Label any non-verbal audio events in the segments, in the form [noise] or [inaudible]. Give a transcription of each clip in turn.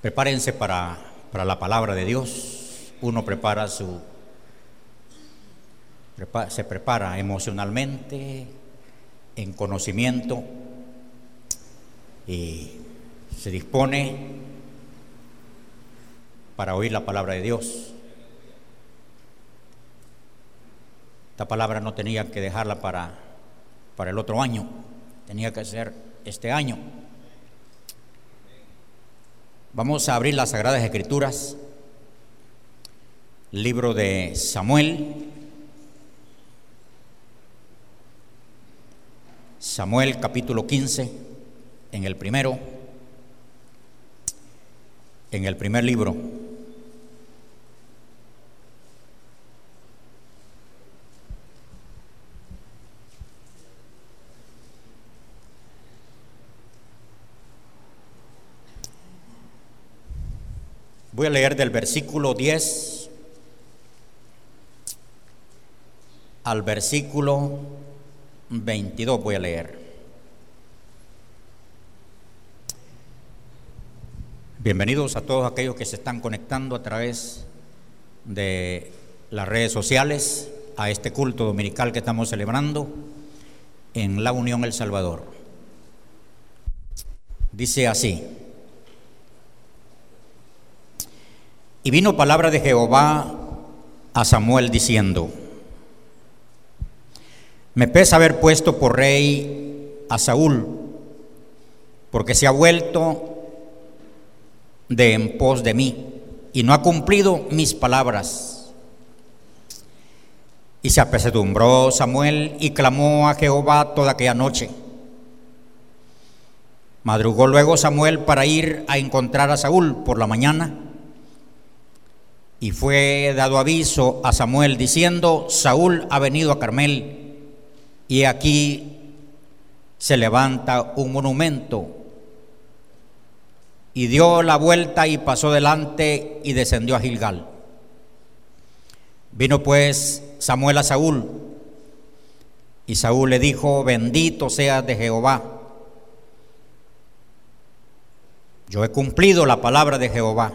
Prepárense para, para la palabra de Dios. Uno prepara su, se prepara emocionalmente, en conocimiento y se dispone para oír la palabra de Dios. Esta palabra no tenía que dejarla para, para el otro año, tenía que ser este año. Vamos a abrir las Sagradas Escrituras, libro de Samuel, Samuel capítulo 15, en el primero, en el primer libro. Voy a leer del versículo 10 al versículo 22, voy a leer. Bienvenidos a todos aquellos que se están conectando a través de las redes sociales a este culto dominical que estamos celebrando en la Unión El Salvador. Dice así. Y vino palabra de Jehová a Samuel diciendo, me pesa haber puesto por rey a Saúl, porque se ha vuelto de en pos de mí y no ha cumplido mis palabras. Y se apesadumbró Samuel y clamó a Jehová toda aquella noche. Madrugó luego Samuel para ir a encontrar a Saúl por la mañana y fue dado aviso a Samuel diciendo, Saúl ha venido a Carmel y aquí se levanta un monumento. Y dio la vuelta y pasó delante y descendió a Gilgal. Vino pues Samuel a Saúl y Saúl le dijo, bendito seas de Jehová. Yo he cumplido la palabra de Jehová.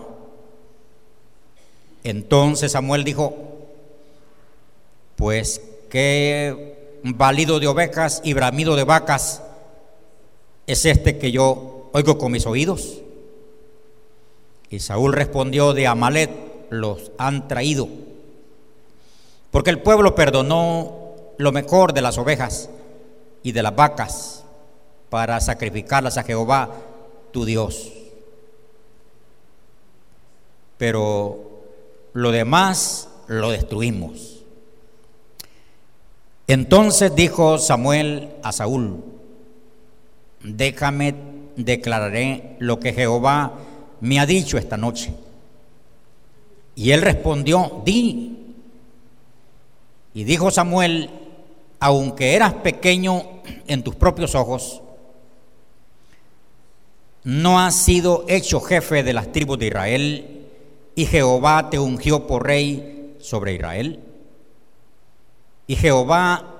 Entonces Samuel dijo, pues qué válido de ovejas y bramido de vacas es este que yo oigo con mis oídos. Y Saúl respondió, de Amalet los han traído, porque el pueblo perdonó lo mejor de las ovejas y de las vacas para sacrificarlas a Jehová, tu Dios. Pero lo demás lo destruimos. Entonces dijo Samuel a Saúl, déjame declararé lo que Jehová me ha dicho esta noche. Y él respondió, di. Y dijo Samuel, aunque eras pequeño en tus propios ojos, no has sido hecho jefe de las tribus de Israel y Jehová te ungió por rey sobre Israel. Y Jehová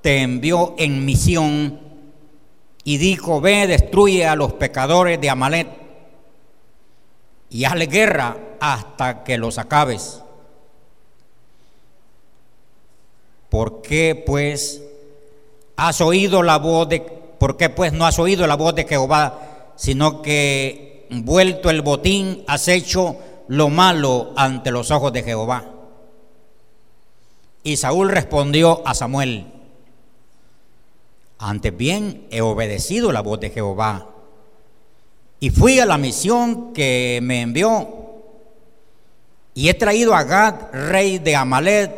te envió en misión y dijo, ve, destruye a los pecadores de Amalet y hazle guerra hasta que los acabes. ¿Por qué pues has oído la voz de, por qué pues no has oído la voz de Jehová, sino que vuelto el botín has hecho lo malo ante los ojos de Jehová. Y Saúl respondió a Samuel, antes bien he obedecido la voz de Jehová y fui a la misión que me envió y he traído a Gad, rey de Amalet,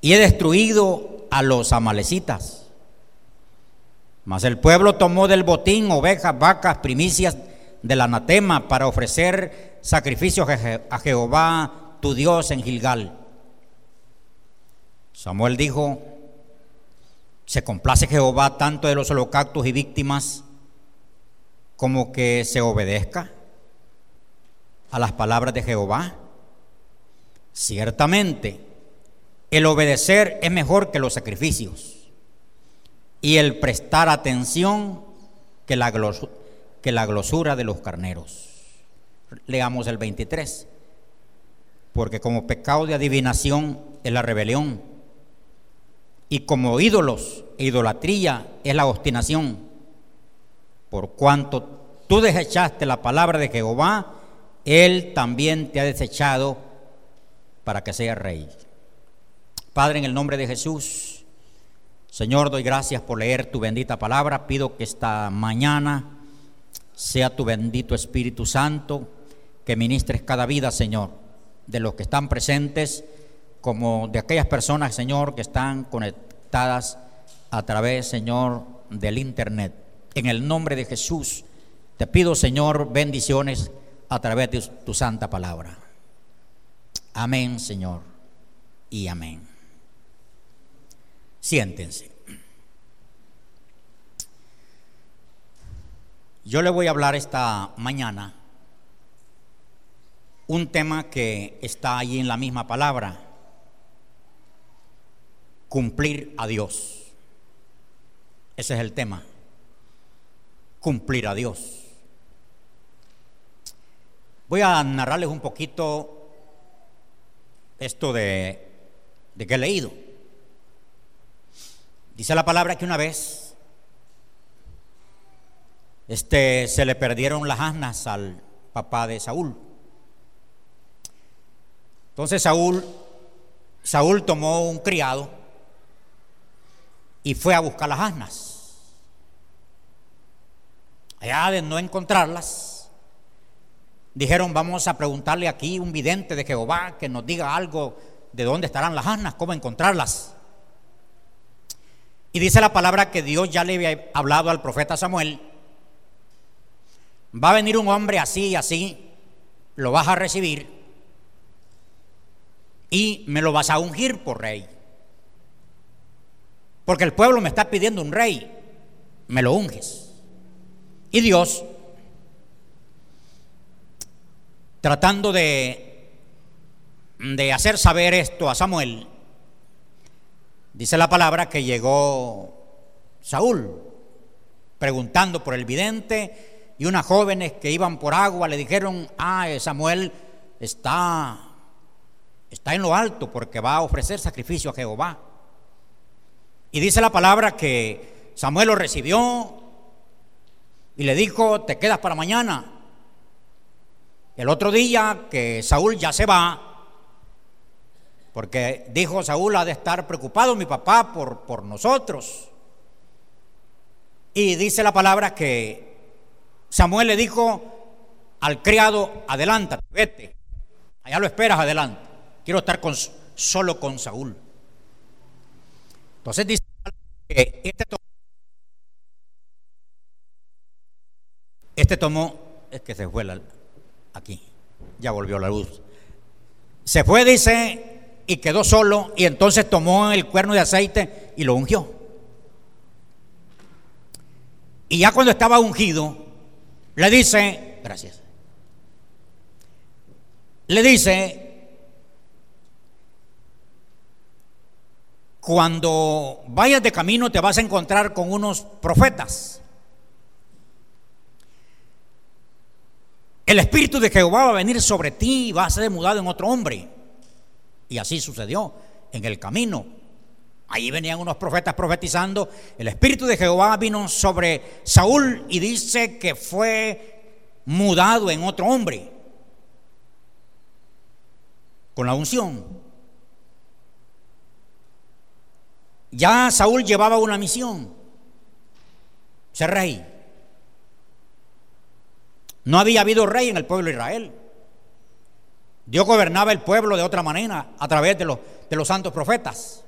y he destruido a los amalecitas. Mas el pueblo tomó del botín ovejas, vacas, primicias del anatema para ofrecer sacrificios a Jehová tu Dios en Gilgal. Samuel dijo, se complace Jehová tanto de los holocaustos y víctimas como que se obedezca a las palabras de Jehová. Ciertamente, el obedecer es mejor que los sacrificios y el prestar atención que la, que la glosura de los carneros. Leamos el 23. Porque como pecado de adivinación es la rebelión, y como ídolos e idolatría es la obstinación, por cuanto tú desechaste la palabra de Jehová, Él también te ha desechado para que seas rey. Padre, en el nombre de Jesús, Señor, doy gracias por leer tu bendita palabra. Pido que esta mañana sea tu bendito Espíritu Santo que ministres cada vida, Señor, de los que están presentes, como de aquellas personas, Señor, que están conectadas a través, Señor, del Internet. En el nombre de Jesús, te pido, Señor, bendiciones a través de tu santa palabra. Amén, Señor, y amén. Siéntense. Yo le voy a hablar esta mañana un tema que está allí en la misma palabra, cumplir a Dios. Ese es el tema, cumplir a Dios. Voy a narrarles un poquito esto de, de que he leído. Dice la palabra que una vez este, se le perdieron las asnas al papá de Saúl. Entonces Saúl, Saúl tomó un criado y fue a buscar las asnas. Allá de no encontrarlas, dijeron, vamos a preguntarle aquí un vidente de Jehová que nos diga algo de dónde estarán las asnas, cómo encontrarlas. Y dice la palabra que Dios ya le había hablado al profeta Samuel. Va a venir un hombre así y así, lo vas a recibir y me lo vas a ungir por rey. Porque el pueblo me está pidiendo un rey, me lo unges. Y Dios, tratando de, de hacer saber esto a Samuel, Dice la palabra que llegó Saúl preguntando por el vidente y unas jóvenes que iban por agua le dijeron, ah, Samuel está, está en lo alto porque va a ofrecer sacrificio a Jehová. Y dice la palabra que Samuel lo recibió y le dijo, te quedas para mañana. El otro día que Saúl ya se va, porque dijo Saúl, ha de estar preocupado mi papá por, por nosotros. Y dice la palabra que Samuel le dijo al criado, adelántate, vete. Allá lo esperas, adelante. Quiero estar solo con Saúl. Entonces dice que este tomó, este tomó, es que se fue aquí, ya volvió la luz. Se fue, dice, y quedó solo y entonces tomó el cuerno de aceite y lo ungió. Y ya cuando estaba ungido, le dice, gracias, le dice, cuando vayas de camino te vas a encontrar con unos profetas. El Espíritu de Jehová va a venir sobre ti y va a ser mudado en otro hombre. Y así sucedió en el camino. Allí venían unos profetas profetizando. El Espíritu de Jehová vino sobre Saúl y dice que fue mudado en otro hombre. Con la unción. Ya Saúl llevaba una misión. Ser rey. No había habido rey en el pueblo de Israel. Dios gobernaba el pueblo de otra manera a través de los, santos profetas.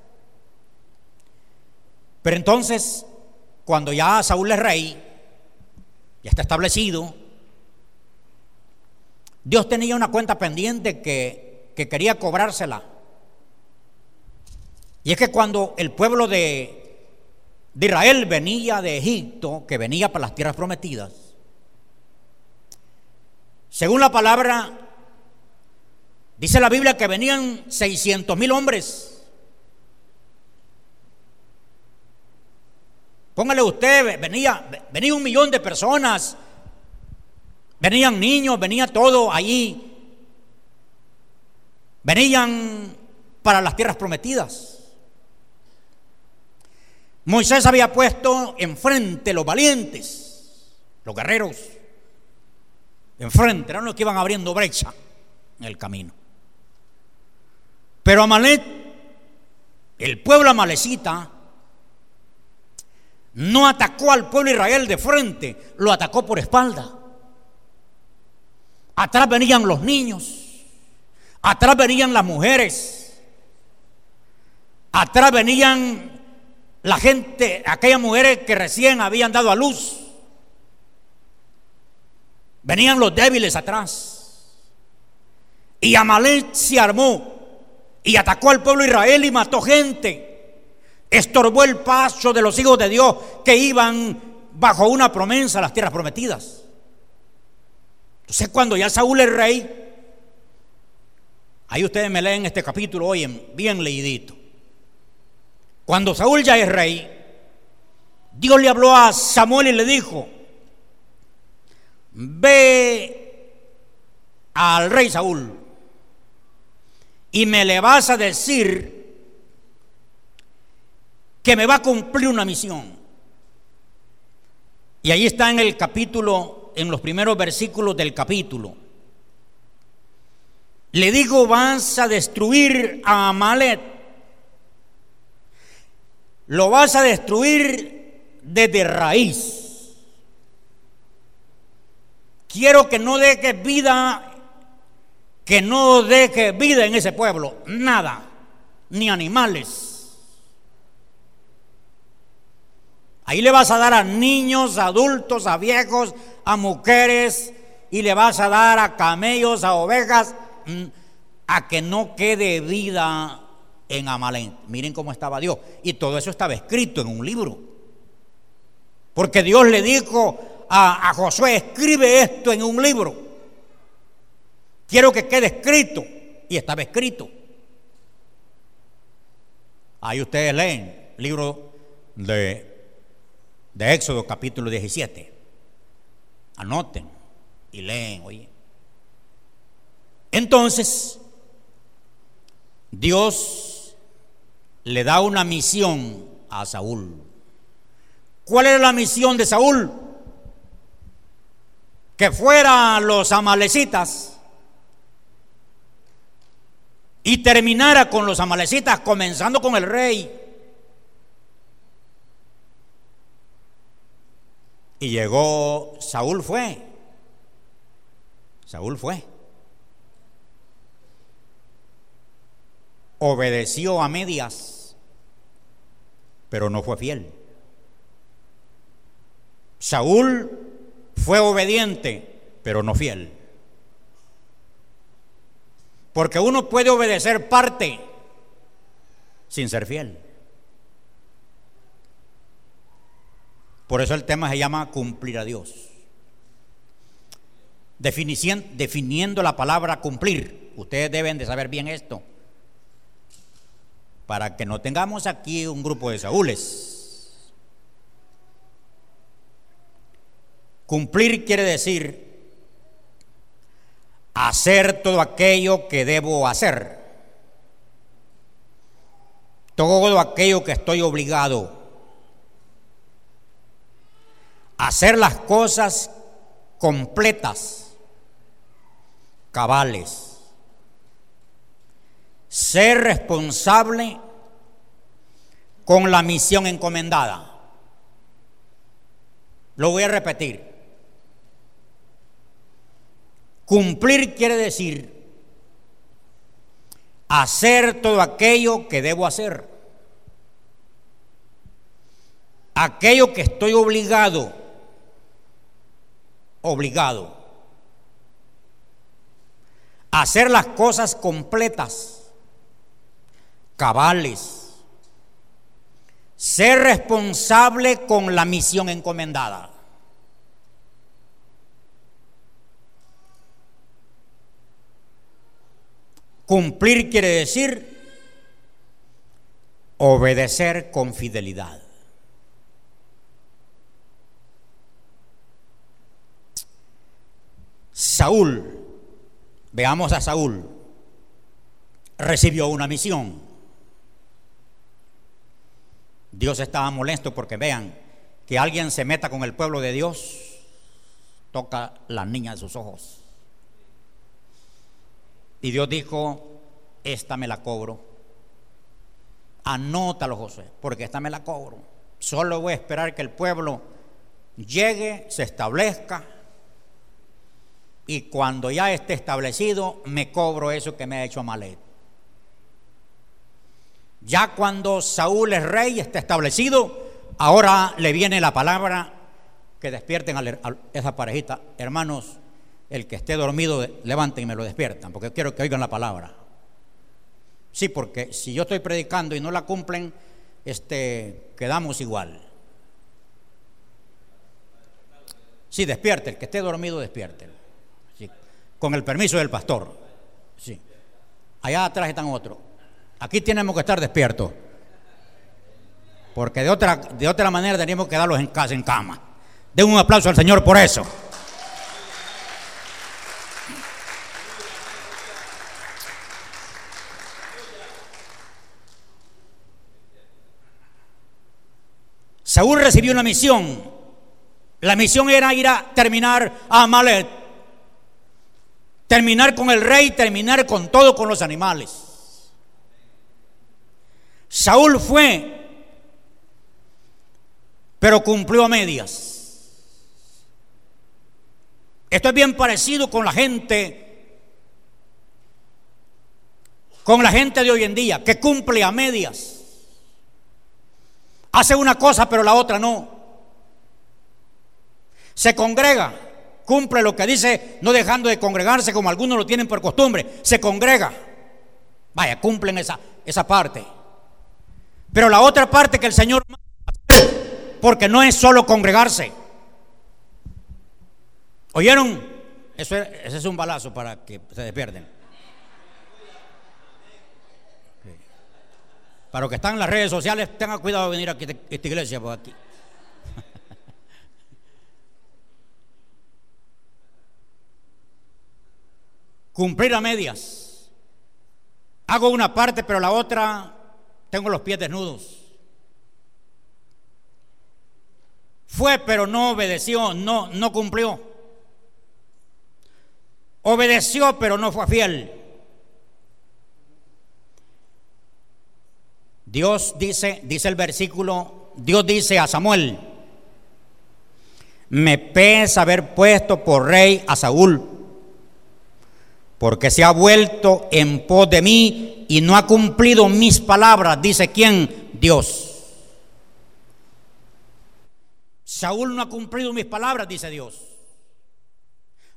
Pero entonces, cuando ya Saúl es rey, ya está establecido, Dios tenía una cuenta pendiente que quería cobrársela. Y es que cuando el pueblo de, de Israel venía de Egipto, que venía para las tierras prometidas, según la palabra Dice la Biblia que venían 600 mil hombres. Póngale usted, venía, venía un millón de personas. Venían niños, venía todo allí. Venían para las tierras prometidas. Moisés había puesto enfrente los valientes, los guerreros, enfrente, eran los que iban abriendo brecha en el camino. Pero Amalek, el pueblo amalecita, no atacó al pueblo de Israel de frente, lo atacó por espalda. Atrás venían los niños, atrás venían las mujeres, atrás venían la gente, aquellas mujeres que recién habían dado a luz. Venían los débiles atrás. Y Amalek se armó y atacó al pueblo de Israel y mató gente. Estorbó el paso de los hijos de Dios que iban bajo una promesa a las tierras prometidas. Entonces cuando ya Saúl es rey, ahí ustedes me leen este capítulo hoy bien leidito. Cuando Saúl ya es rey, Dios le habló a Samuel y le dijo, ve al rey Saúl y me le vas a decir que me va a cumplir una misión. Y ahí está en el capítulo, en los primeros versículos del capítulo. Le digo, vas a destruir a Amalet lo vas a destruir desde raíz. Quiero que no dejes vida, que no dejes vida en ese pueblo, nada, ni animales. Ahí le vas a dar a niños, a adultos, a viejos, a mujeres, y le vas a dar a camellos, a ovejas, mm, a que no quede vida en Amalén. Miren cómo estaba Dios. Y todo eso estaba escrito en un libro. Porque Dios le dijo a, Josué, escribe esto en un libro. Quiero que quede escrito. Y estaba escrito. Ahí ustedes leen, libro de, de Éxodo capítulo 17. Anoten y leen, oye. Entonces, Dios le da una misión a Saúl. ¿Cuál era la misión de Saúl? Que fueran los amalecitas y terminara con los amalecitas, comenzando con el rey. Y llegó, Saúl fue, Saúl fue. Obedeció a medias pero no fue fiel. Saúl fue obediente, pero no fiel. Porque uno puede obedecer parte sin ser fiel. Por eso el tema se llama cumplir a Dios. definiendo la palabra cumplir. Ustedes deben de saber bien esto para que no tengamos aquí un grupo de Saúles. Cumplir quiere decir hacer todo aquello que debo hacer, todo aquello que estoy obligado, hacer las cosas completas, cabales ser responsable con la misión encomendada. Lo voy a repetir. Cumplir quiere decir hacer todo aquello que debo hacer. Aquello que estoy obligado, obligado. Hacer las cosas completas cabales, ser responsable con la misión encomendada. Cumplir quiere decir obedecer con fidelidad. Saúl, veamos a Saúl, recibió una misión. Dios estaba molesto porque vean que alguien se meta con el pueblo de Dios, toca la niña de sus ojos. Y Dios dijo, esta me la cobro. Anótalo, José, porque esta me la cobro. Solo voy a esperar que el pueblo llegue, se establezca. Y cuando ya esté establecido, me cobro eso que me ha hecho Amalet. Ya cuando Saúl es rey, está establecido, ahora le viene la palabra que despierten a esa parejita. Hermanos, el que esté dormido, levanten y me lo despiertan, porque quiero que oigan la palabra. Sí, porque si yo estoy predicando y no la cumplen, este, quedamos igual. Sí, despierte, el que esté dormido, despierte. con el permiso del pastor. Sí. Allá atrás están otros. Aquí tenemos que estar despiertos. Porque de otra, de otra manera tenemos que darlos en casa, en cama. Den un aplauso al Señor por eso. Saúl recibió una misión. La misión era ir a terminar a Amalet. Terminar con el rey, terminar con todo, con los animales. Saúl fue, pero cumplió a medias. Esto es bien parecido con la gente, con la gente de hoy en día, que cumple a medias. Hace una cosa pero la otra no. Se congrega, cumple lo que dice, no dejando de congregarse como algunos lo tienen por costumbre. Se congrega. Vaya, cumplen esa, esa parte. Pero la otra parte que el Señor porque no es solo congregarse. ¿Oyeron? Eso ese es un balazo para que se despierten. Para los que están en las redes sociales, tengan cuidado de venir a esta iglesia por aquí. [laughs] Cumplir a medias. Hago una parte, pero la otra tengo los pies desnudos. Fue, pero no obedeció, no, no cumplió. Obedeció, pero no fue fiel. Dios dice, dice el versículo, Dios dice a Samuel, me pesa haber puesto por rey a Saúl, porque se ha vuelto en pos de mí y no ha cumplido mis palabras, dice quién, Dios. Saúl no ha cumplido mis palabras, dice Dios.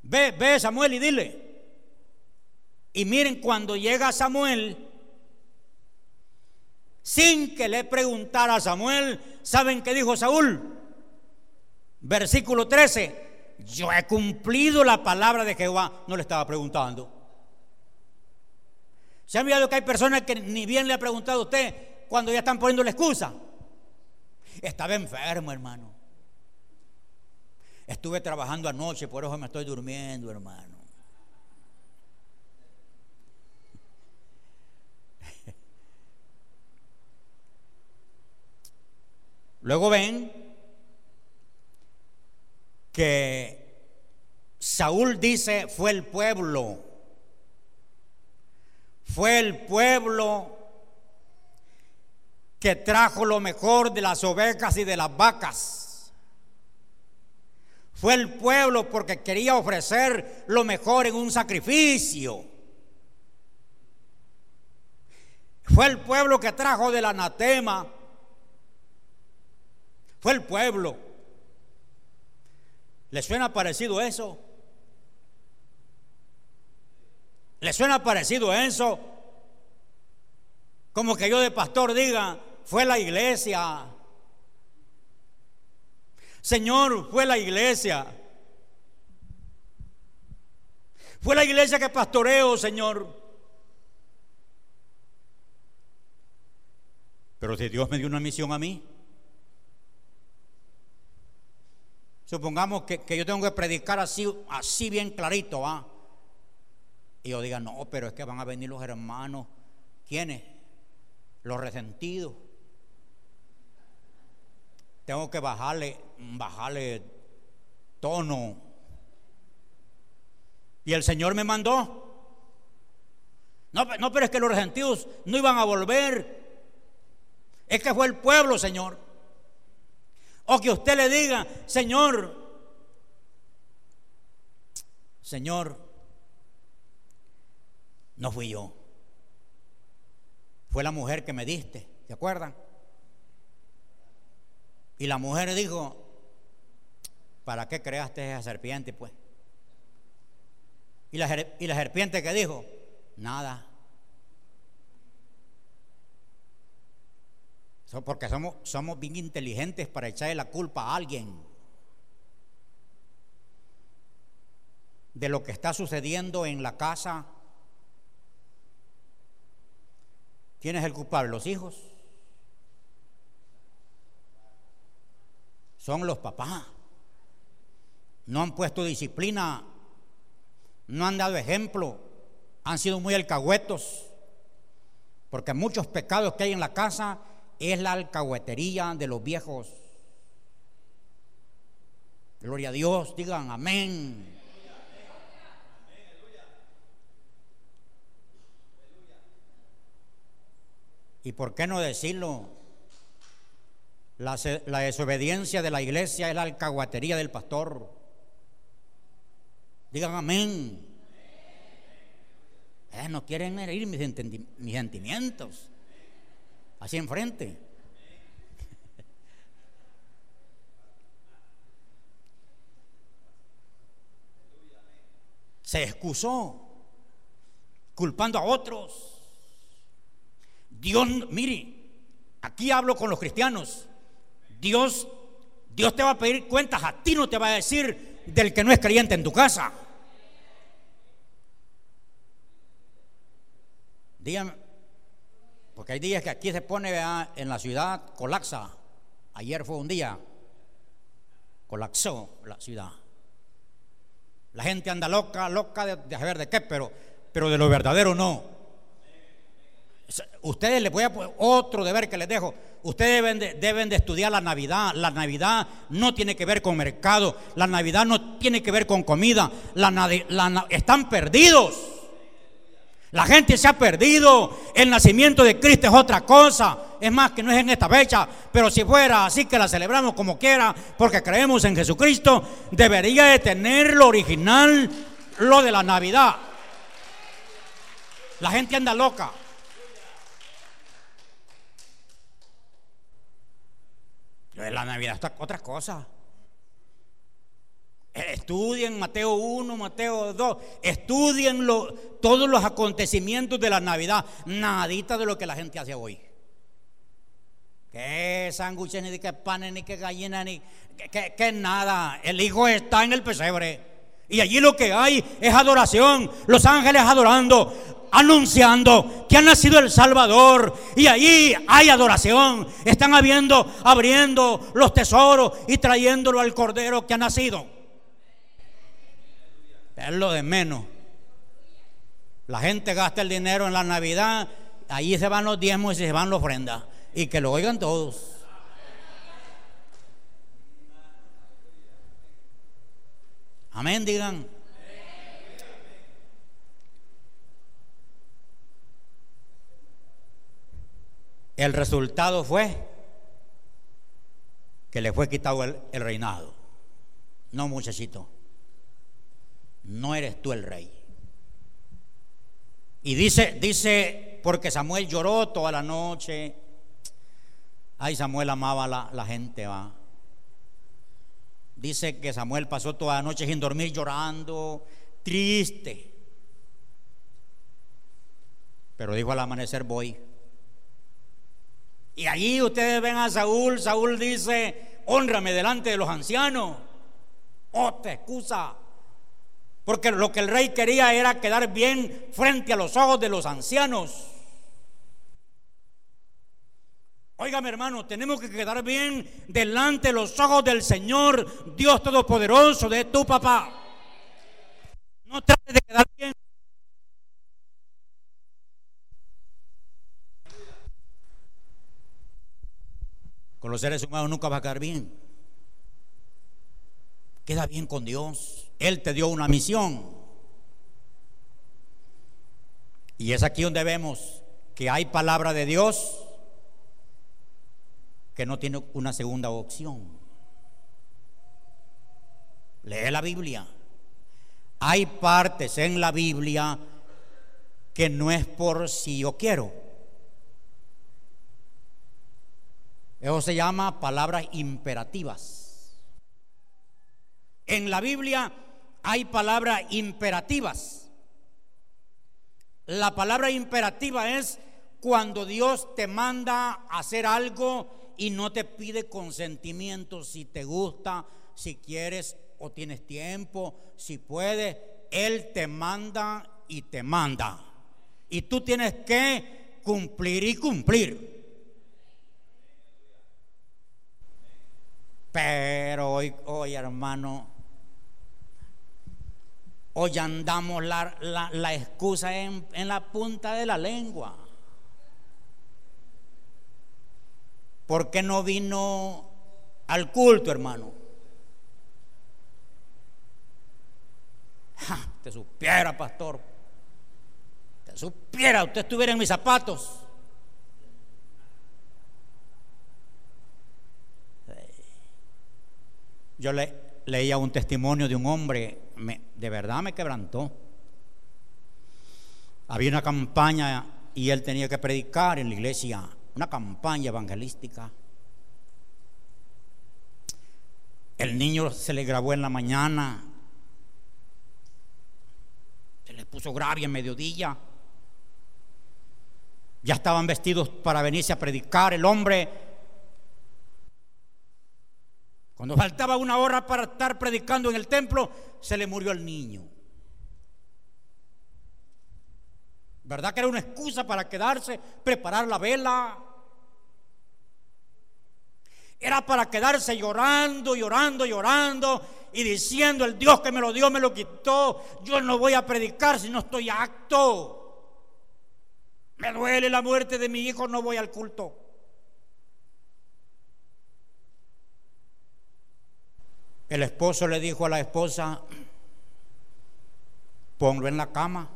Ve, ve Samuel y dile. Y miren, cuando llega Samuel, sin que le preguntara a Samuel, ¿saben qué dijo Saúl? Versículo 13, yo he cumplido la palabra de Jehová, no le estaba preguntando. ¿Se han mirado que hay personas que ni bien le ha preguntado a usted cuando ya están poniendo la excusa? Estaba enfermo, hermano. Estuve trabajando anoche, por eso me estoy durmiendo, hermano. Luego ven que Saúl dice, fue el pueblo, fue el pueblo que trajo lo mejor de las ovejas y de las vacas. Fue el pueblo porque quería ofrecer lo mejor en un sacrificio. Fue el pueblo que trajo del anatema fue el pueblo. ¿Le suena parecido eso? ¿Le suena parecido eso? Como que yo de pastor diga, fue la iglesia. Señor, fue la iglesia. Fue la iglesia que pastoreo, Señor. Pero si Dios me dio una misión a mí, Supongamos que, yo tengo que predicar así, así bien clarito, ¿va? Y yo diga, no, pero es que van a venir los hermanos. ¿Quiénes? Los resentidos. Tengo que bajarle, bajarle tono. Y el Señor me mandó. No, no, pero es que los resentidos no iban a volver. Es que fue el pueblo, Señor. O que usted le diga, Señor, Señor, no fui yo. Fue la mujer que me diste, ¿se acuerdan? Y la mujer dijo, ¿para qué creaste esa serpiente, pues? Y la, y la serpiente que dijo, nada. Porque somos, somos bien inteligentes para echarle la culpa a alguien de lo que está sucediendo en la casa. ¿Quién es el culpable? ¿Los hijos? Son los papás. No han puesto disciplina, no han dado ejemplo, han sido muy alcahuetos, porque muchos pecados que hay en la casa es la alcahuetería de los viejos. Gloria a Dios, digan amén. ¿Y por qué no decirlo? La, desobediencia de la iglesia es la alcahuetería del pastor. Digan amén. Eh, no quieren herir mis sentimientos así enfrente. Se excusó, culpando a otros. Dios, mire, aquí hablo con los cristianos. Dios, Dios te va a pedir cuentas, a ti no te va a decir del que no es creyente en tu casa. Dígame, porque hay días que aquí se pone en la ciudad, colapsa. Ayer fue un día, colapsó la ciudad. La gente anda loca, loca de, saber de qué, pero, pero de lo verdadero no. Ustedes les voy a poner otro deber que les dejo. Ustedes deben de, estudiar la Navidad. La Navidad no tiene que ver con mercado. La Navidad no tiene que ver con comida. La, están perdidos. La gente se ha perdido. El nacimiento de Cristo es otra cosa. Es más que no es en esta fecha. Pero si fuera así que la celebramos como quiera, porque creemos en Jesucristo, debería de tener lo original, lo de la Navidad. La gente anda loca. La Navidad está otra cosa. Estudien Mateo 1, Mateo 2, estudien todos los acontecimientos de la Navidad, nadita de lo que la gente hace hoy. Que sándwiches, ni que panes, ni que gallina, ni que, nada. El hijo está en el pesebre. Y allí lo que hay es adoración. Los ángeles adorando, anunciando que ha nacido el Salvador. Y allí hay adoración. Están habiendo, abriendo los tesoros y trayéndolo al Cordero que ha nacido. Es lo de menos. La gente gasta el dinero en la Navidad, ahí se van los diezmos y se van las ofrendas. Y que lo oigan todos. Amén, digan. El resultado fue que le fue quitado el, reinado. No, muchachito no eres tú el rey. Y dice, dice, porque Samuel lloró toda la noche. Ay, Samuel amaba la, la gente, va. Dice que Samuel pasó toda la noche sin dormir llorando, triste. Pero dijo al amanecer voy. Y allí ustedes ven a Saúl, Saúl dice, honrame delante de los ancianos. Otra excusa. Porque lo que el rey quería era quedar bien frente a los ojos de los ancianos. Óigame hermano, tenemos que quedar bien delante de los ojos del Señor, Dios Todopoderoso, de tu papá. No trates de quedar bien. Con los seres humanos nunca va a quedar bien. Queda bien con Dios. Él te dio una misión. Y es aquí donde vemos que hay palabra de Dios que no tiene una segunda opción. Lee la Biblia. Hay partes en la Biblia que no es por si yo quiero. Eso se llama palabras imperativas. En la Biblia hay palabras imperativas. La palabra imperativa es cuando Dios te manda a hacer algo y no te pide consentimiento si te gusta, si quieres o tienes tiempo, si puedes. Él te manda y te manda. Y tú tienes que cumplir y cumplir. Pero hoy, hoy hermano, hoy andamos la, la, excusa en, en la punta de la lengua. ¿Por qué no vino al culto, hermano? te supiera, pastor. Te supiera, usted estuviera en mis zapatos. Yo le, leía un testimonio de un hombre, de verdad me quebrantó. Había una campaña y él tenía que predicar en la iglesia una campaña evangelística. El niño se le grabó en la mañana, se le puso gravia en mediodía. Ya estaban vestidos para venirse a predicar. El hombre, cuando faltaba una hora para estar predicando en el templo, se le murió el niño. ¿Verdad que era una excusa para quedarse, preparar la vela? Era para quedarse llorando, llorando, llorando y diciendo, el Dios que me lo dio me lo quitó. Yo no voy a predicar si no estoy acto. Me duele la muerte de mi hijo, no voy al culto. El esposo le dijo a la esposa, ponlo en la cama,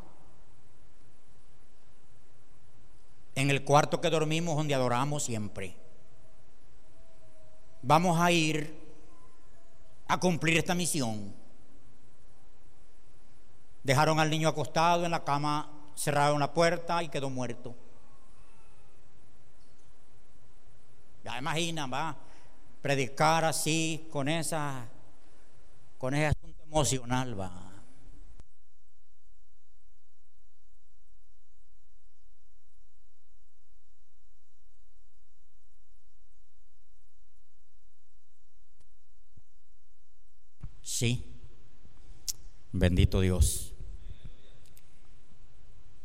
en el cuarto que dormimos donde adoramos siempre vamos a ir a cumplir esta misión. Dejaron al niño acostado en la cama, cerraron la puerta y quedó muerto. Ya imaginan, va, predicar así con esa, con ese asunto emocional, va. Sí. Bendito Dios.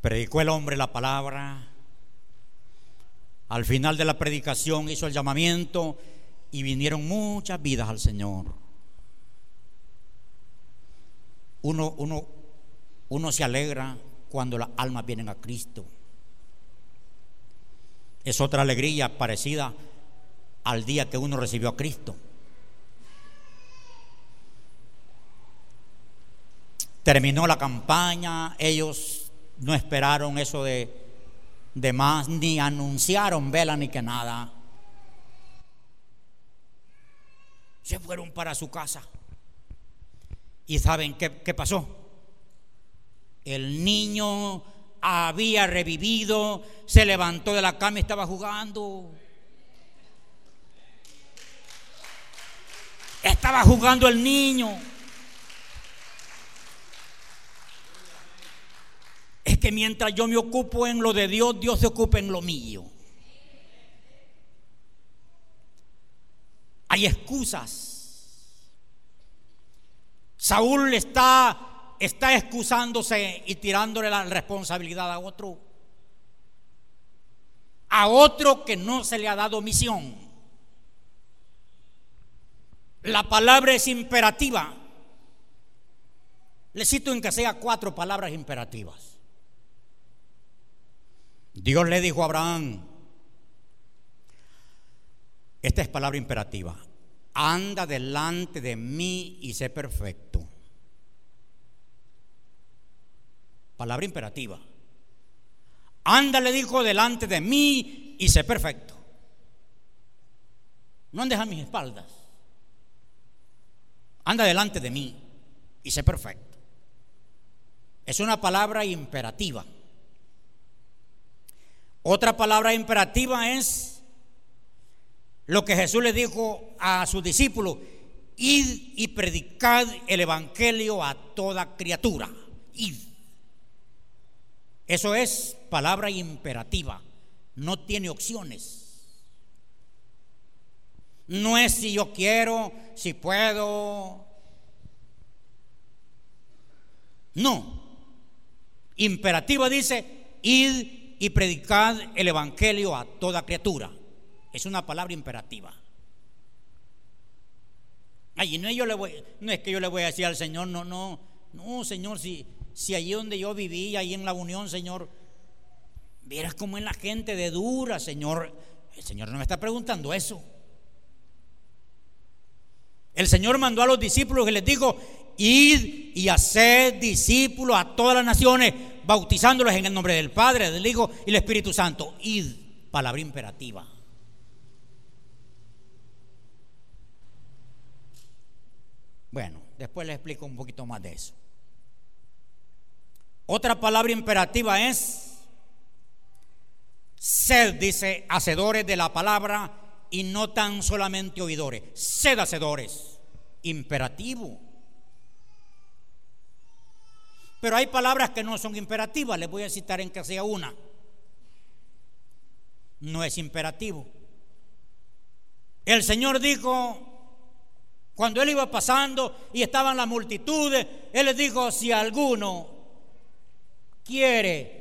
Predicó el hombre la palabra. Al final de la predicación hizo el llamamiento y vinieron muchas vidas al Señor. Uno, uno, uno se alegra cuando las almas vienen a Cristo. Es otra alegría parecida al día que uno recibió a Cristo. Terminó la campaña, ellos no esperaron eso de, de más, ni anunciaron vela ni que nada. Se fueron para su casa. ¿Y saben qué, qué pasó? El niño había revivido, se levantó de la cama y estaba jugando. Estaba jugando el niño. Es que mientras yo me ocupo en lo de Dios, Dios se ocupa en lo mío. Hay excusas. Saúl está, está excusándose y tirándole la responsabilidad a otro. a otro que no se le ha dado misión. La palabra es imperativa. Le cito en que sea cuatro palabras imperativas. Dios le dijo a Abraham, esta es palabra imperativa, anda delante de mí y sé perfecto. Palabra imperativa. Anda, le dijo, delante de mí y sé perfecto. No andes a mis espaldas. Anda delante de mí y sé perfecto. Es una palabra imperativa. Otra palabra imperativa es lo que Jesús le dijo a sus discípulos, id y predicad el Evangelio a toda criatura. Id. Eso es palabra imperativa, no tiene opciones. No es si yo quiero, si puedo. No. Imperativa dice, id y predicad el Evangelio a toda criatura. Es una palabra imperativa. Ay, no, voy, es que yo le voy a decir al Señor, no, no, no, Señor, si, si allí donde yo viví, ahí en la unión, Señor, vieras cómo es la gente de dura, Señor. El Señor no me está preguntando eso. El Señor mandó a los discípulos y les dijo, id y haced discípulos a todas las naciones, bautizándolos en el nombre del Padre, del Hijo y del Espíritu Santo. Id, palabra imperativa. Bueno, después les explico un poquito más de eso. Otra palabra imperativa es sed, dice, hacedores de la palabra y no tan solamente oidores. Sed hacedores. Imperativo. Pero hay palabras que no son imperativas. Les voy a citar en que sea una. No es imperativo. El Señor dijo, cuando Él iba pasando y estaban las multitudes, Él les dijo, si alguno quiere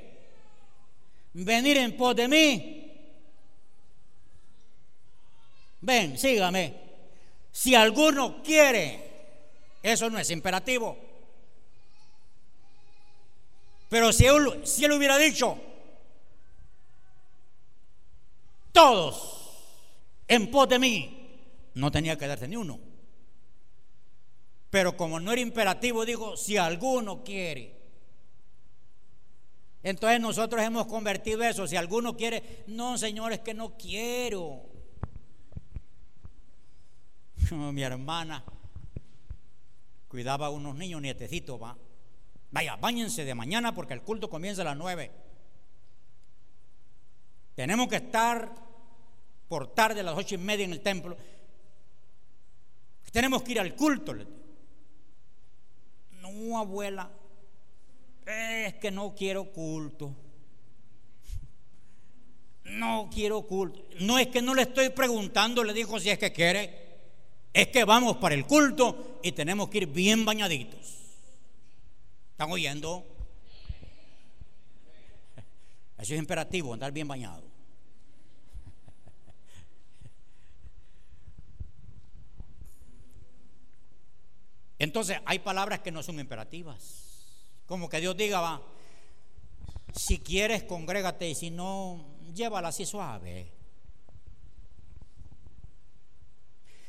venir en pos de mí, ven, sígame. Si alguno quiere, eso no es imperativo. Pero si él, hubiera dicho, todos en pos de mí, no tenía que darse ni uno. Pero como no era imperativo, digo, si alguno quiere. Entonces nosotros hemos convertido eso. Si alguno quiere, no, Señor, es que no quiero. [laughs] Mi hermana cuidaba a unos niños nietecitos, va. Vaya, bañense de mañana porque el culto comienza a las nueve. Tenemos que estar por tarde a las ocho y media en el templo. Tenemos que ir al culto. No, abuela, es que no quiero culto. No quiero culto. No es que no le estoy preguntando, le dijo si es que quiere. Es que vamos para el culto y tenemos que ir bien bañaditos. ¿Están oyendo? Eso es imperativo, andar bien bañado. Entonces, hay palabras que no son imperativas. Como que Dios diga, va, si quieres, congrégate y si no, llévala así suave.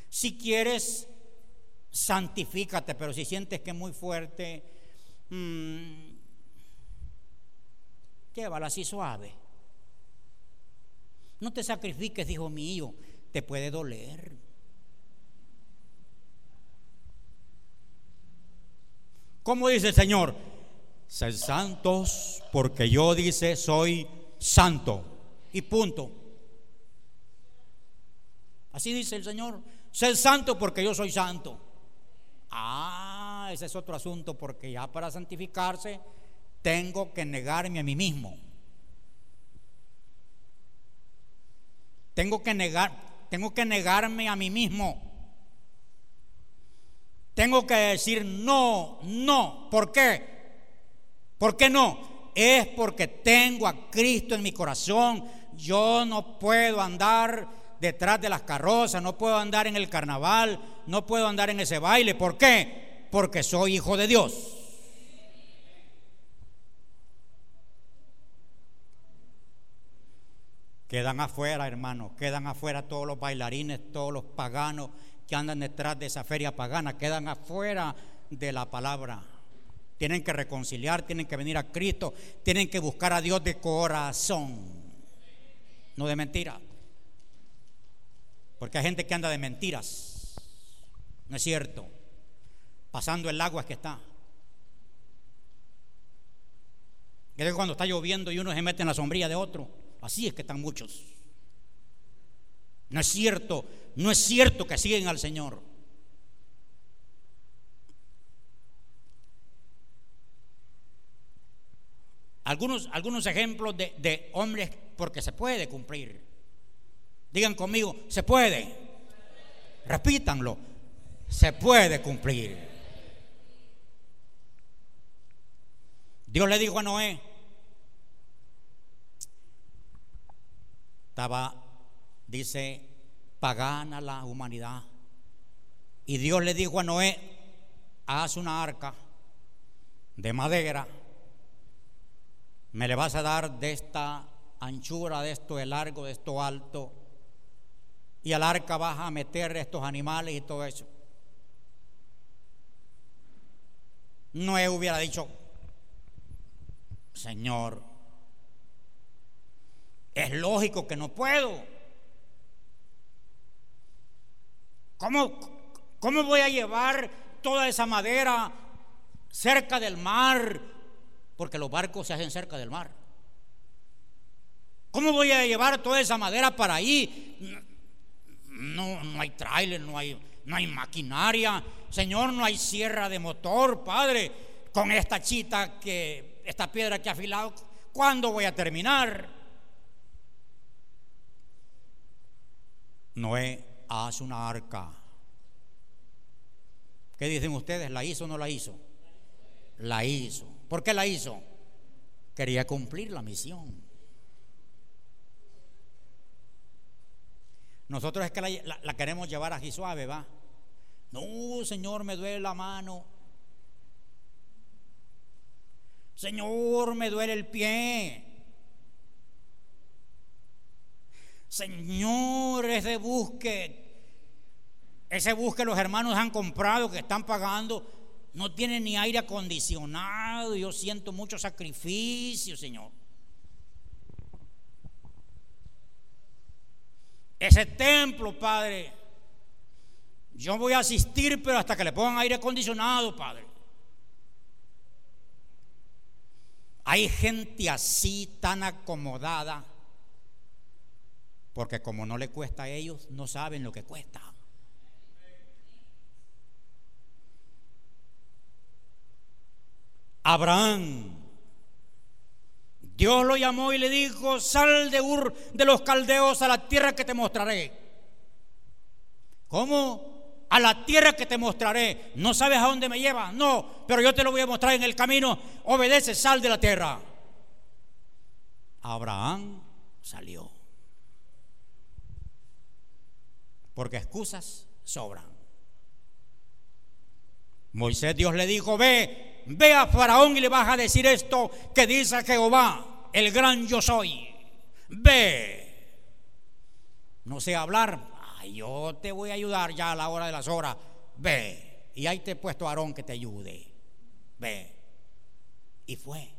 Si quieres, santifícate, pero si sientes que es muy fuerte, mmm, llévala así suave. No te sacrifiques, hijo mío, te puede doler. ¿Cómo dice el Señor? Ser santos porque yo dice soy santo. Y punto. Así dice el Señor. Ser santo porque yo soy santo. Ah, ese es otro asunto porque ya para santificarse tengo que negarme a mí mismo. Tengo que negar, tengo que negarme a mí mismo. Tengo que decir no, no. ¿Por qué? ¿Por qué no? es porque tengo a Cristo en mi corazón. Yo no puedo andar detrás de las carrozas, no puedo andar en el carnaval, no puedo andar en ese baile. ¿Por qué? Porque soy hijo de Dios. Quedan afuera, hermanos, quedan afuera todos los bailarines, todos los paganos que andan detrás de esa feria pagana, quedan afuera de la palabra. Tienen que reconciliar, tienen que venir a Cristo, tienen que buscar a Dios de corazón, no de mentira. Porque hay gente que anda de mentiras, no es cierto, pasando el agua que está. Es cuando está lloviendo y uno se mete en la sombrilla de otro. Así es que están muchos. No es cierto, no es cierto que siguen al Señor. Algunos, algunos ejemplos de, de hombres porque se puede cumplir. Digan conmigo, se puede. Repítanlo, se puede cumplir. Dios le dijo a Noé, estaba, dice, pagana la humanidad. Y Dios le dijo a Noé, haz una arca de madera, me le vas a dar de esta anchura, de esto de largo, de esto alto, y al arca vas a meter estos animales y todo eso. Noé hubiera dicho, Señor, es lógico que no puedo. ¿Cómo, ¿Cómo voy a llevar toda esa madera cerca del mar? Porque los barcos se hacen cerca del mar. ¿Cómo voy a llevar toda esa madera para ahí? No, no hay trailer, no hay, no hay maquinaria. Señor, no hay sierra de motor, Padre. Con esta chita que, esta piedra que afilado, ¿cuándo voy a terminar? Noé hace una arca. ¿Qué dicen ustedes? ¿La hizo o no la hizo? La hizo. ¿Por qué la hizo? Quería cumplir la misión. Nosotros es que la, queremos llevar a suave, ¿va? No, Señor, me duele la mano. Señor, me duele el pie. Señor, ese busque, ese busque los hermanos han comprado, que están pagando, no tiene ni aire acondicionado. Yo siento mucho sacrificio, Señor. Ese templo, Padre, yo voy a asistir, pero hasta que le pongan aire acondicionado, Padre. Hay gente así tan acomodada porque como no le cuesta a ellos, no saben lo que cuesta. Abraham, Dios lo llamó y le dijo, sal de Ur de los caldeos a la tierra que te mostraré. ¿Cómo? A la tierra que te mostraré. ¿No sabes a dónde me lleva? No, pero yo te lo voy a mostrar en el camino. Obedece, sal de la tierra. Abraham salió porque excusas sobran. Moisés Dios le dijo, ve, ve a Faraón y le vas a decir esto que dice Jehová, el gran yo soy. Ve. No sé hablar, yo te voy a ayudar ya a la hora de las horas. Ve. Y ahí te he puesto a Aarón que te ayude. Ve. Y fue.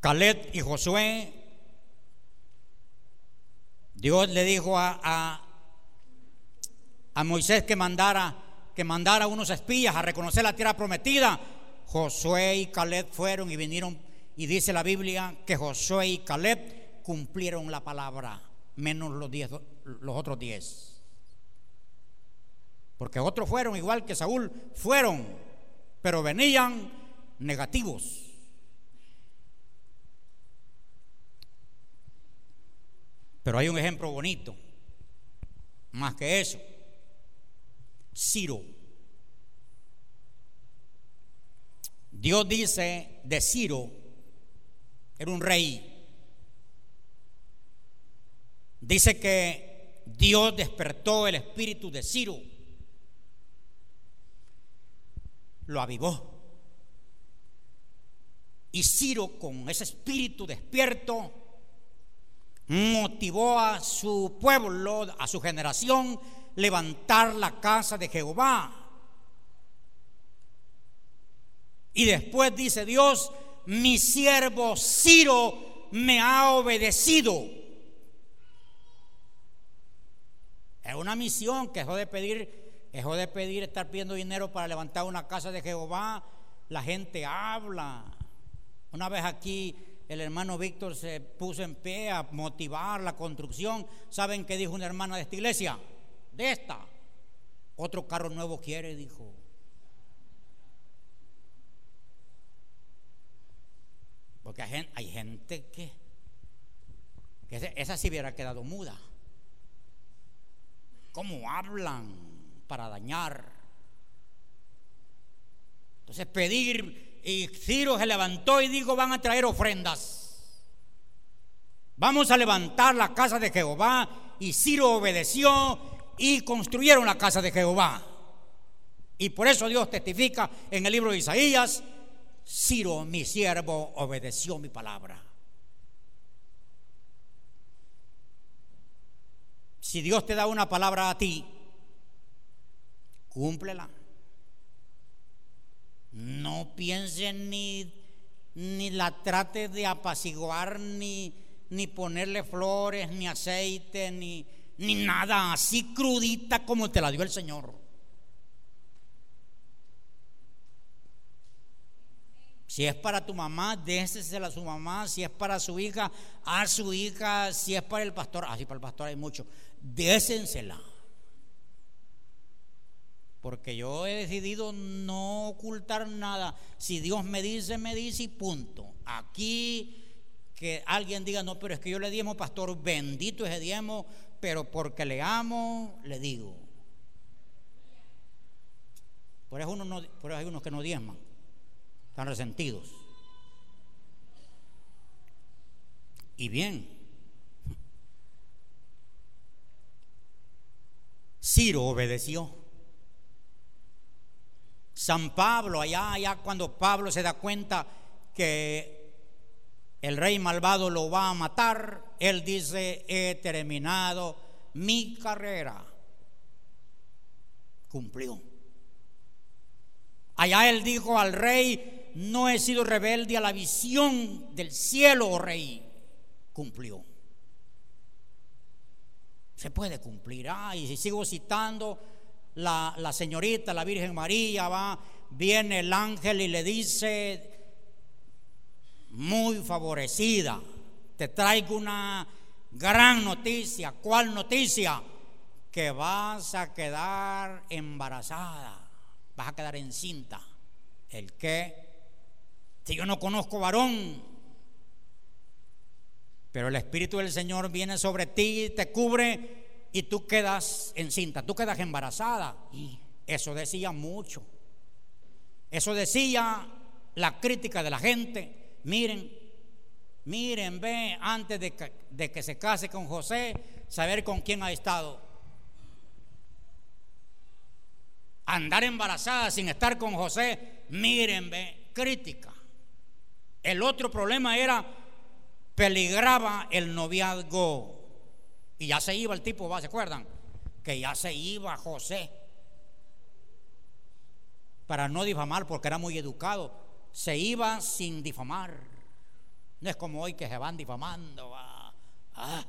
Caleb y Josué Dios le dijo a, a, Moisés que mandara, que mandara unos espías a reconocer la tierra prometida. Josué y Caleb fueron y vinieron, y dice la Biblia que Josué y Caleb cumplieron la palabra, menos los, diez, los otros diez. Porque otros fueron igual que Saúl, fueron, pero venían negativos. Pero hay un ejemplo bonito, más que eso. Ciro. Dios dice de Ciro, era un rey, dice que Dios despertó el espíritu de Ciro, lo avivó. Y Ciro, con ese espíritu despierto, motivó a su pueblo, a su generación, levantar la casa de Jehová. Y después dice Dios, mi siervo Ciro me ha obedecido. Es una misión que dejó de pedir, dejó de pedir estar pidiendo dinero para levantar una casa de Jehová. La gente habla. Una vez aquí el hermano Víctor se puso en pie a motivar la construcción. ¿Saben qué dijo una hermana de esta iglesia? De esta. Otro carro nuevo quiere, dijo. Porque hay gente, que, esa sí hubiera quedado muda. ¿Cómo hablan para dañar? Entonces pedir, y Ciro se levantó y dijo, van a traer ofrendas. Vamos a levantar la casa de Jehová. Y Ciro obedeció y construyeron la casa de Jehová. Y por eso Dios testifica en el libro de Isaías, Ciro, mi siervo, obedeció mi palabra. Si Dios te da una palabra a ti, cúmplela. No pienses ni, ni la trate de apaciguar, ni, ni ponerle flores, ni aceite, ni, ni nada, así crudita como te la dio el Señor. Si es para tu mamá, désesela a su mamá. Si es para su hija, a su hija. Si es para el pastor, así para el pastor hay mucho. Désensela. Porque yo he decidido no ocultar nada. Si Dios me dice, me dice y punto. Aquí que alguien diga, no, pero es que yo le diemo, pastor, bendito ese diemo, pero porque le amo, le digo. Por eso, no, por eso hay unos que no diezman están resentidos. Y bien, Ciro obedeció. San Pablo, allá, allá cuando Pablo se da cuenta que el rey malvado lo va a matar, él dice, he terminado mi carrera. Cumplió. Allá él dijo al rey, no he sido rebelde a la visión del cielo, oh rey. Cumplió. Se puede cumplir. Ah, y si sigo citando, la, la señorita, la Virgen María, va, viene el ángel y le dice, muy favorecida, te traigo una gran noticia. ¿Cuál noticia? Que vas a quedar embarazada, vas a quedar encinta. ¿El qué? Si yo no conozco varón, pero el Espíritu del Señor viene sobre ti, te cubre y tú quedas encinta, tú quedas embarazada. Y eso decía mucho. Eso decía la crítica de la gente. Miren, miren, ve, antes de que, de que se case con José, saber con quién ha estado. Andar embarazada sin estar con José, miren, ve, crítica. El otro problema era, peligraba el noviazgo. Y ya se iba el tipo, ¿se acuerdan? Que ya se iba José. Para no difamar, porque era muy educado. Se iba sin difamar. No es como hoy que se van difamando. Ah.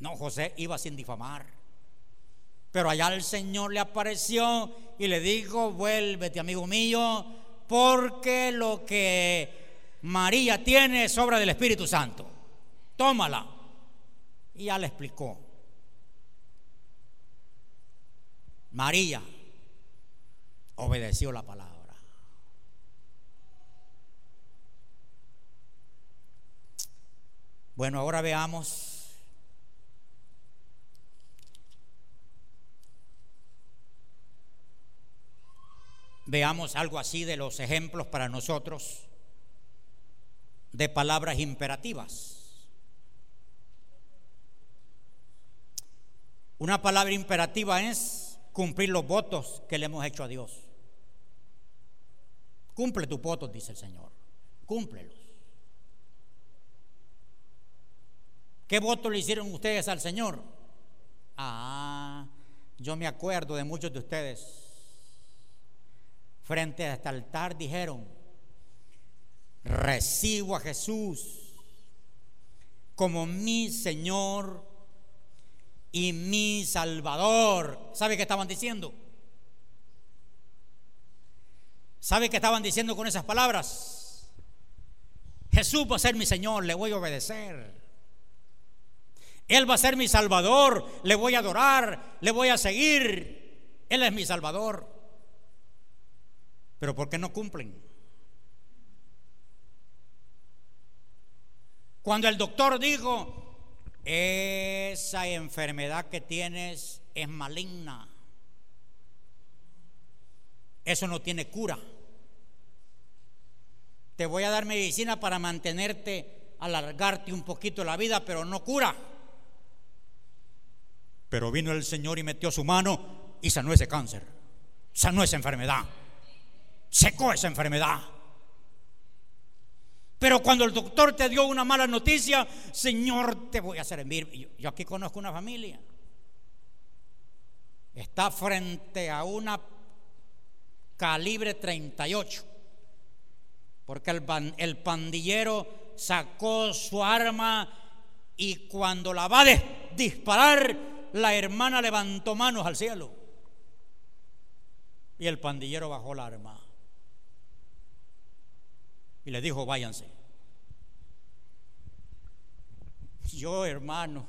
No, José iba sin difamar. Pero allá el Señor le apareció y le dijo, vuélvete amigo mío, porque lo que María tiene es obra del Espíritu Santo. Tómala. Y ya le explicó. María obedeció la palabra. Bueno, ahora veamos veamos algo así de los ejemplos para nosotros de palabras imperativas. Una palabra imperativa es cumplir los votos que le hemos hecho a Dios. Cumple tus votos, dice el Señor. Cúmplelos. ¿Qué votos le hicieron ustedes al Señor? Ah, yo me acuerdo de muchos de ustedes. Frente a este altar dijeron, recibo a Jesús como mi Señor y mi Salvador. ¿Sabe qué estaban diciendo? ¿Sabe qué estaban diciendo con esas palabras? Jesús va a ser mi Señor, le voy a obedecer. Él va a ser mi Salvador, le voy a adorar, le voy a seguir. Él es mi Salvador. Pero ¿por qué no cumplen? Cuando el doctor dijo, esa enfermedad que tienes es maligna, eso no tiene cura. Te voy a dar medicina para mantenerte, alargarte un poquito la vida, pero no cura. Pero vino el Señor y metió su mano y sanó ese cáncer, sanó esa enfermedad, secó esa enfermedad. Pero cuando el doctor te dio una mala noticia, Señor, te voy a servir. Yo, yo aquí conozco una familia. Está frente a una calibre 38. Porque el, el pandillero sacó su arma y cuando la va a disparar, la hermana levantó manos al cielo. Y el pandillero bajó la arma. Y le dijo, váyanse. Yo, hermano,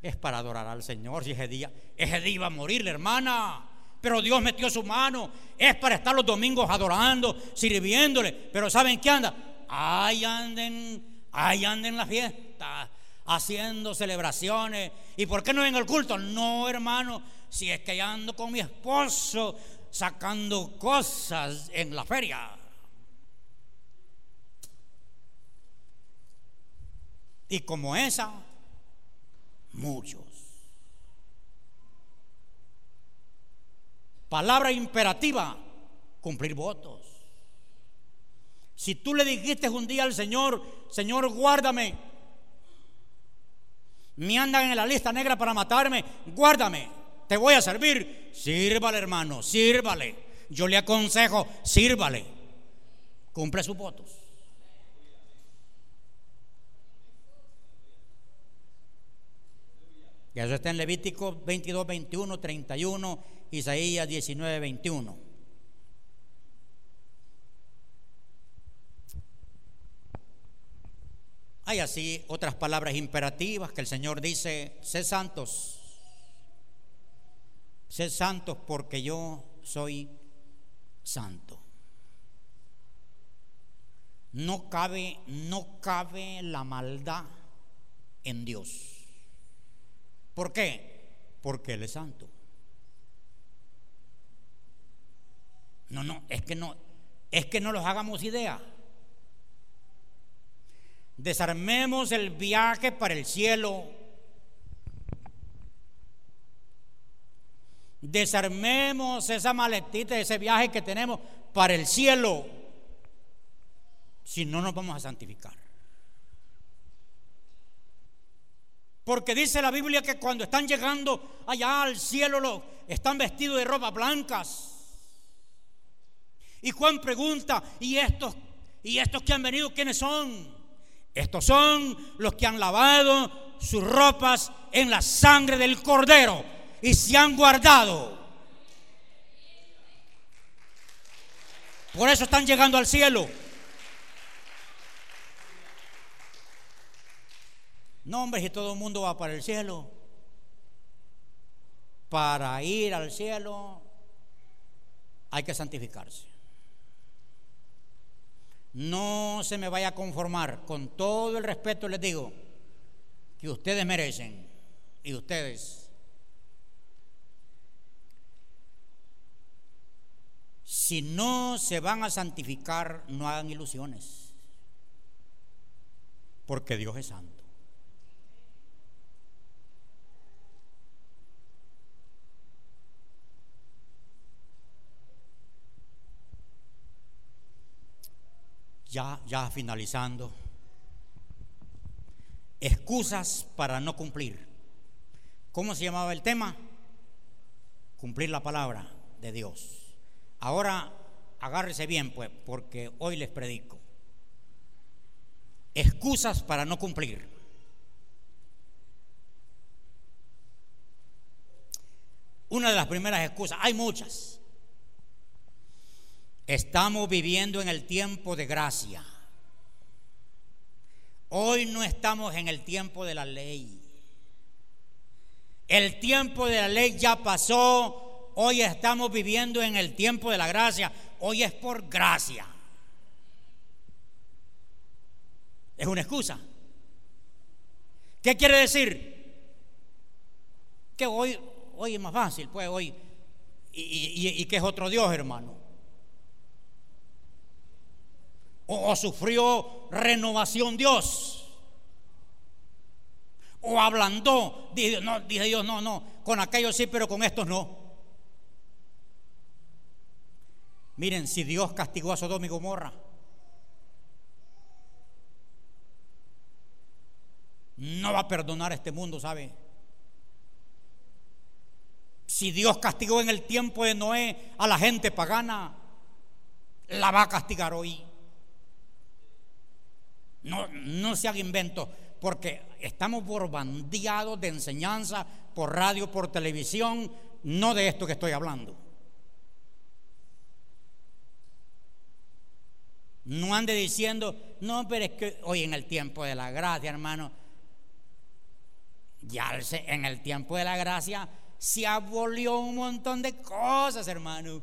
es para adorar al Señor. Y ese día, ese día iba a morir la hermana pero Dios metió su mano. Es para estar los domingos adorando, sirviéndole. Pero ¿saben qué anda? Ahí anden, ahí anden la fiesta, haciendo celebraciones. ¿Y por qué no en el culto? No, hermano, si es que ando con mi esposo sacando cosas en la feria. Y como esa, muchos. Palabra imperativa, cumplir votos. Si tú le dijiste un día al Señor, Señor, guárdame, me andan en la lista negra para matarme, guárdame, te voy a servir, sírvale hermano, sírvale. Yo le aconsejo, sírvale, cumple sus votos. Y eso está en Levítico 22, 21, 31, Isaías 19, 21. Hay así otras palabras imperativas que el Señor dice, sed santos, sed santos porque yo soy santo. No cabe, no cabe la maldad en Dios. ¿Por qué? Porque Él es santo. No, no, es que no, es que no los hagamos idea. Desarmemos el viaje para el cielo. Desarmemos esa maletita, ese viaje que tenemos para el cielo. Si no nos vamos a santificar. Porque dice la Biblia que cuando están llegando allá al cielo lo, están vestidos de ropas blancas. Y Juan pregunta, ¿y estos, ¿y estos que han venido quiénes son? Estos son los que han lavado sus ropas en la sangre del cordero y se han guardado. Por eso están llegando al cielo. No, hombre, si todo el mundo va para el cielo, para ir al cielo hay que santificarse. No se me vaya a conformar, con todo el respeto les digo, que ustedes merecen y ustedes Si no se van a santificar, no hagan ilusiones. Porque Dios es santo. Ya, ya finalizando. Excusas para no cumplir. ¿Cómo se llamaba el tema? Cumplir la palabra de Dios. Ahora agárrese bien, pues, porque hoy les predico. Excusas para no cumplir. Una de las primeras excusas, hay muchas. Estamos viviendo en el tiempo de gracia. Hoy no estamos en el tiempo de la ley. El tiempo de la ley ya pasó, Hoy estamos viviendo en el tiempo de la gracia. Hoy es por gracia. Es una excusa. ¿Qué quiere decir? Que hoy, hoy es más fácil, pues hoy. Y, que es otro Dios, hermano. O, sufrió renovación Dios. O ablandó. Dije, no, dije Dios, no, no. Con aquellos sí, pero con estos no. Miren, si Dios castigó a Sodoma y Gomorra, no va a perdonar a este mundo, ¿sabe? Si Dios castigó en el tiempo de Noé a la gente pagana, la va a castigar hoy. No, no se haga invento, porque estamos borbandeados de enseñanza por radio, por televisión, no de esto que estoy hablando. No ande diciendo, no, pero es que hoy en el tiempo de la gracia, hermano, ya en el tiempo de la gracia se abolió un montón de cosas, hermano.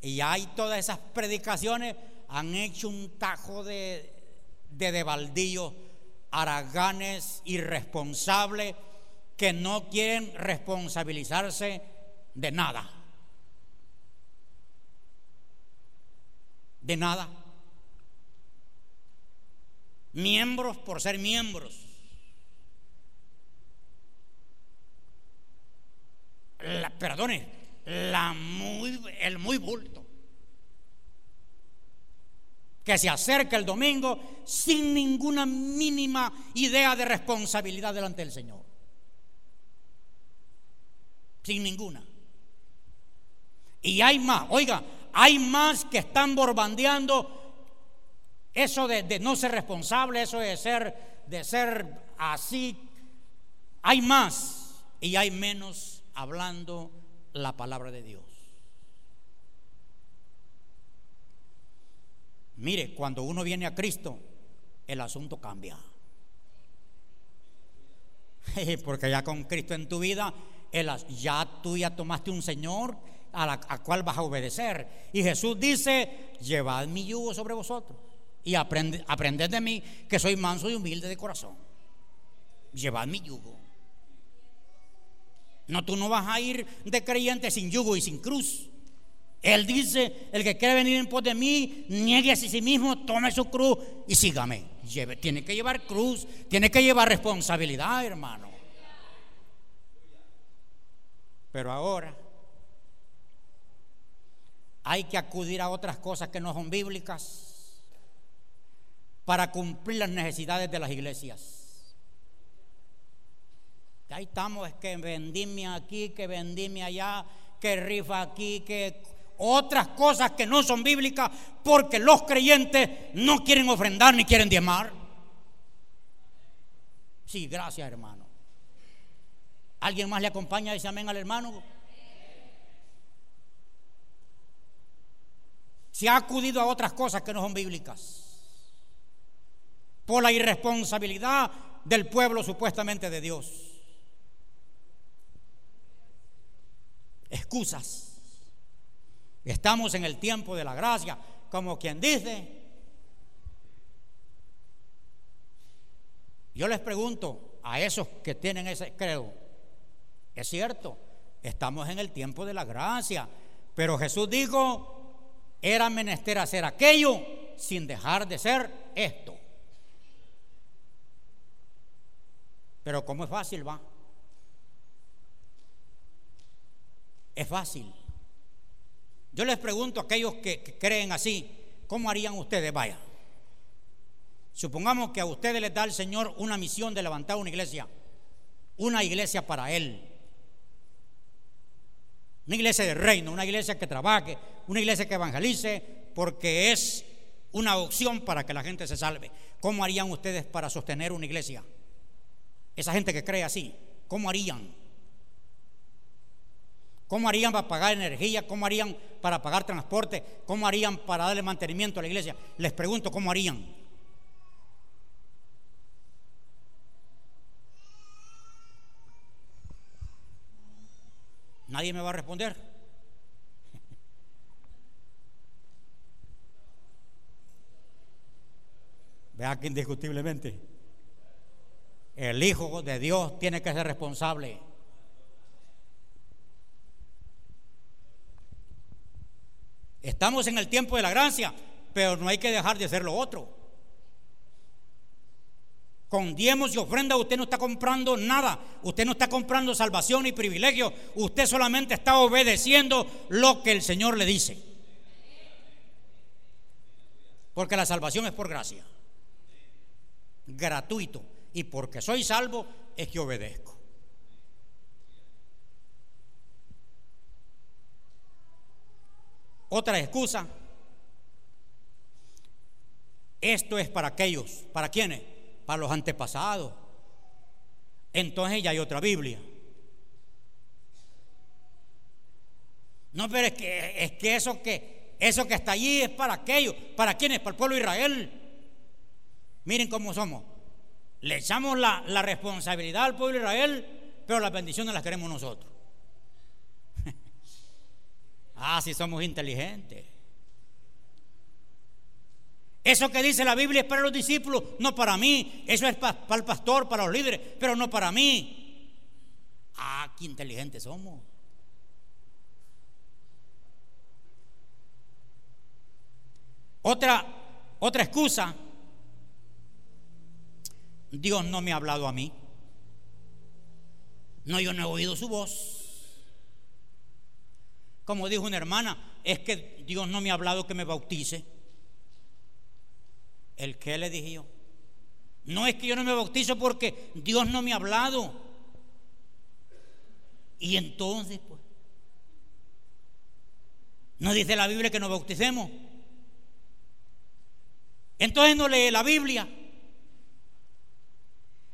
Y hay todas esas predicaciones, han hecho un tajo de, de devaldillo, araganes, irresponsables, que no quieren responsabilizarse de nada. de nada. Miembros por ser miembros. La, perdone, la muy, el muy bulto. Que se acerca el domingo sin ninguna mínima idea de responsabilidad delante del Señor. Sin ninguna. Y hay más, oiga, hay más que están borbandeando eso de, no ser responsable, eso de ser, de ser así. Hay más y hay menos hablando la palabra de Dios. Mire, cuando uno viene a Cristo, el asunto cambia. [laughs] Porque ya con Cristo en tu vida, ya tú ya tomaste un Señor a la cual vas a obedecer. Y Jesús dice, llevad mi yugo sobre vosotros y aprende, aprended de mí que soy manso y humilde de corazón. Llevad mi yugo. No, tú no vas a ir de creyente sin yugo y sin cruz. Él dice, el que quiere venir en pos de mí, niegue a sí mismo, tome su cruz y sígame. tiene que llevar cruz, tiene que llevar responsabilidad, hermano. Pero ahora hay que acudir a otras cosas que no son bíblicas para cumplir las necesidades de las iglesias. Ahí estamos, es que vendime aquí, que vendime allá, que rifa aquí, que otras cosas que no son bíblicas porque los creyentes no quieren ofrendar ni quieren diezmar. Sí, gracias hermano. ¿Alguien más le acompaña? Dice amén al hermano. se ha acudido a otras cosas que no son bíblicas. Por la irresponsabilidad del pueblo supuestamente de Dios. Excusas. Estamos en el tiempo de la gracia, como quien dice. Yo les pregunto a esos que tienen ese credo, ¿es cierto? Estamos en el tiempo de la gracia Pero Jesús dijo, era menester hacer aquello sin dejar de ser esto. Pero como es fácil, va. Es fácil. Yo les pregunto a aquellos que, creen así, ¿cómo harían ustedes? Vaya. Supongamos que a ustedes les da el Señor una misión de levantar una iglesia, una iglesia para Él. Una iglesia de reino, una iglesia que trabaje, una iglesia que evangelice, porque es una opción para que la gente se salve. ¿Cómo harían ustedes para sostener una iglesia? Esa gente que cree así, ¿cómo harían? ¿Cómo harían para pagar energía? ¿Cómo harían para pagar transporte? ¿Cómo harían para darle mantenimiento a la iglesia? Les pregunto, ¿cómo harían? Nadie me va a responder. [laughs] Vea que indiscutiblemente el Hijo de Dios tiene que ser responsable. Estamos en el tiempo de la gracia, pero no hay que dejar de hacer lo otro. Con diezmos y ofrenda usted no está comprando nada. Usted no está comprando salvación y privilegio. Usted solamente está obedeciendo lo que el Señor le dice. Porque la salvación es por gracia. Gratuito. Y porque soy salvo es que obedezco. Otra excusa. Esto es para aquellos. ¿Para quiénes? para los antepasados. Entonces ya hay otra Biblia. No, pero es que, es que eso que eso que está allí es para aquellos, para quienes, para el pueblo de Israel. Miren cómo somos. Le echamos la, la responsabilidad al pueblo de Israel, pero las bendiciones las queremos nosotros. Ah, si somos inteligentes. Eso que dice la Biblia es para los discípulos, no para mí. Eso es para, el pastor, para los líderes, pero no para mí. Ah, qué inteligentes somos. Otra, otra excusa. Dios no me ha hablado a mí. No, yo no he oído su voz. Como dijo una hermana, es que Dios no me ha hablado que me bautice. ¿El qué le dije yo? No es que yo no me bautizo porque Dios no me ha hablado. Y entonces, pues, ¿no dice la Biblia que nos bauticemos? Entonces no lee la Biblia.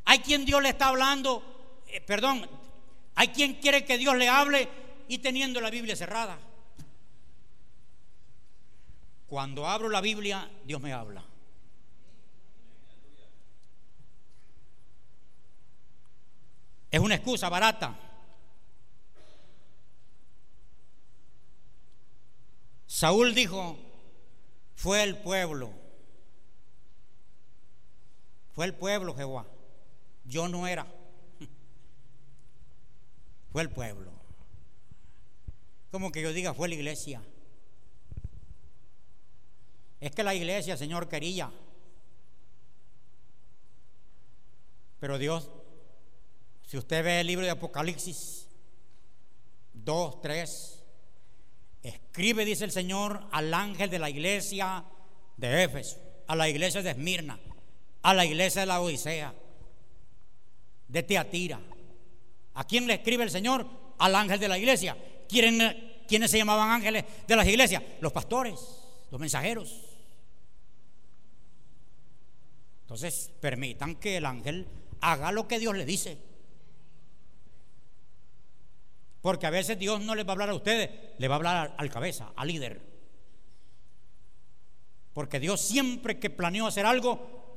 Hay quien Dios le está hablando, eh, perdón, hay quien quiere que Dios le hable y teniendo la Biblia cerrada. Cuando abro la Biblia, Dios me habla. Es una excusa barata. Saúl dijo, fue el pueblo. Fue el pueblo, Jehová. Yo no era. [laughs] Fue el pueblo. Como que yo diga, fue la iglesia. Es que la iglesia, Señor, quería. Pero Dios si usted ve el libro de Apocalipsis 2, 3, escribe, dice el Señor, al ángel de la iglesia de Éfeso, a la iglesia de Esmirna, a la iglesia de la Odisea, de Teatira. ¿A quién le escribe el Señor? Al ángel de la iglesia. ¿Quiénes se llamaban ángeles de las iglesias? Los pastores, los mensajeros. Entonces, permitan que el ángel haga lo que Dios le dice. Porque a veces Dios no les va a hablar a ustedes, le va a hablar al cabeza, al líder. Porque Dios siempre que planeó hacer algo,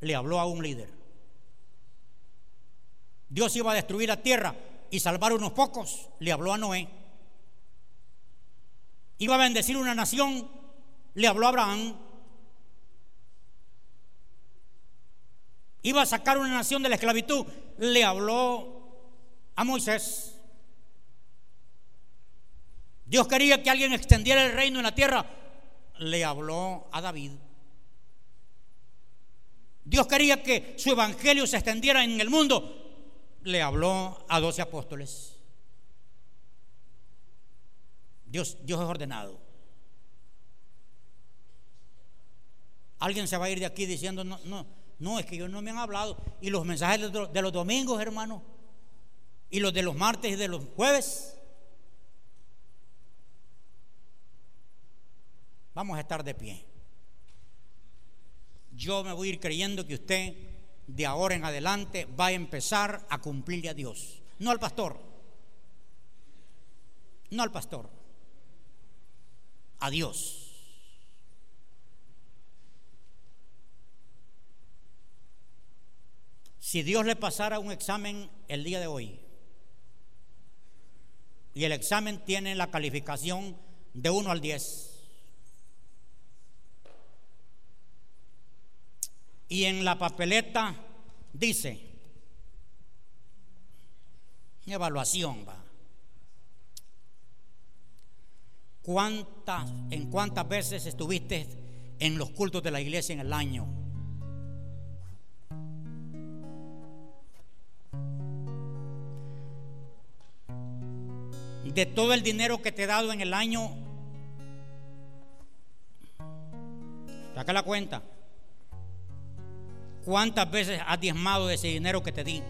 le habló a un líder. Dios iba a destruir la tierra y salvar unos pocos, le habló a Noé. Iba a bendecir una nación, le habló a Abraham. Iba a sacar una nación de la esclavitud, le habló a Moisés. Dios quería que alguien extendiera el reino en la tierra. Le habló a David. Dios quería que su evangelio se extendiera en el mundo. Le habló a doce apóstoles. Dios, Dios es ordenado. Alguien se va a ir de aquí diciendo, no, no, no, es que ellos no me han hablado. Y los mensajes de los domingos, hermano, y los de los martes y de los jueves. Vamos a estar de pie. Yo me voy a ir creyendo que usted de ahora en adelante va a empezar a cumplirle a Dios, no al pastor, no al pastor, a Dios. Si Dios le pasara un examen el día de hoy y el examen tiene la calificación de 1 al 10 y en la papeleta dice evaluación va ¿Cuántas, en cuántas veces estuviste en los cultos de la iglesia en el año? de todo el dinero que te he dado en el año, saca la cuenta. ¿Cuántas veces has diezmado ese dinero que te di?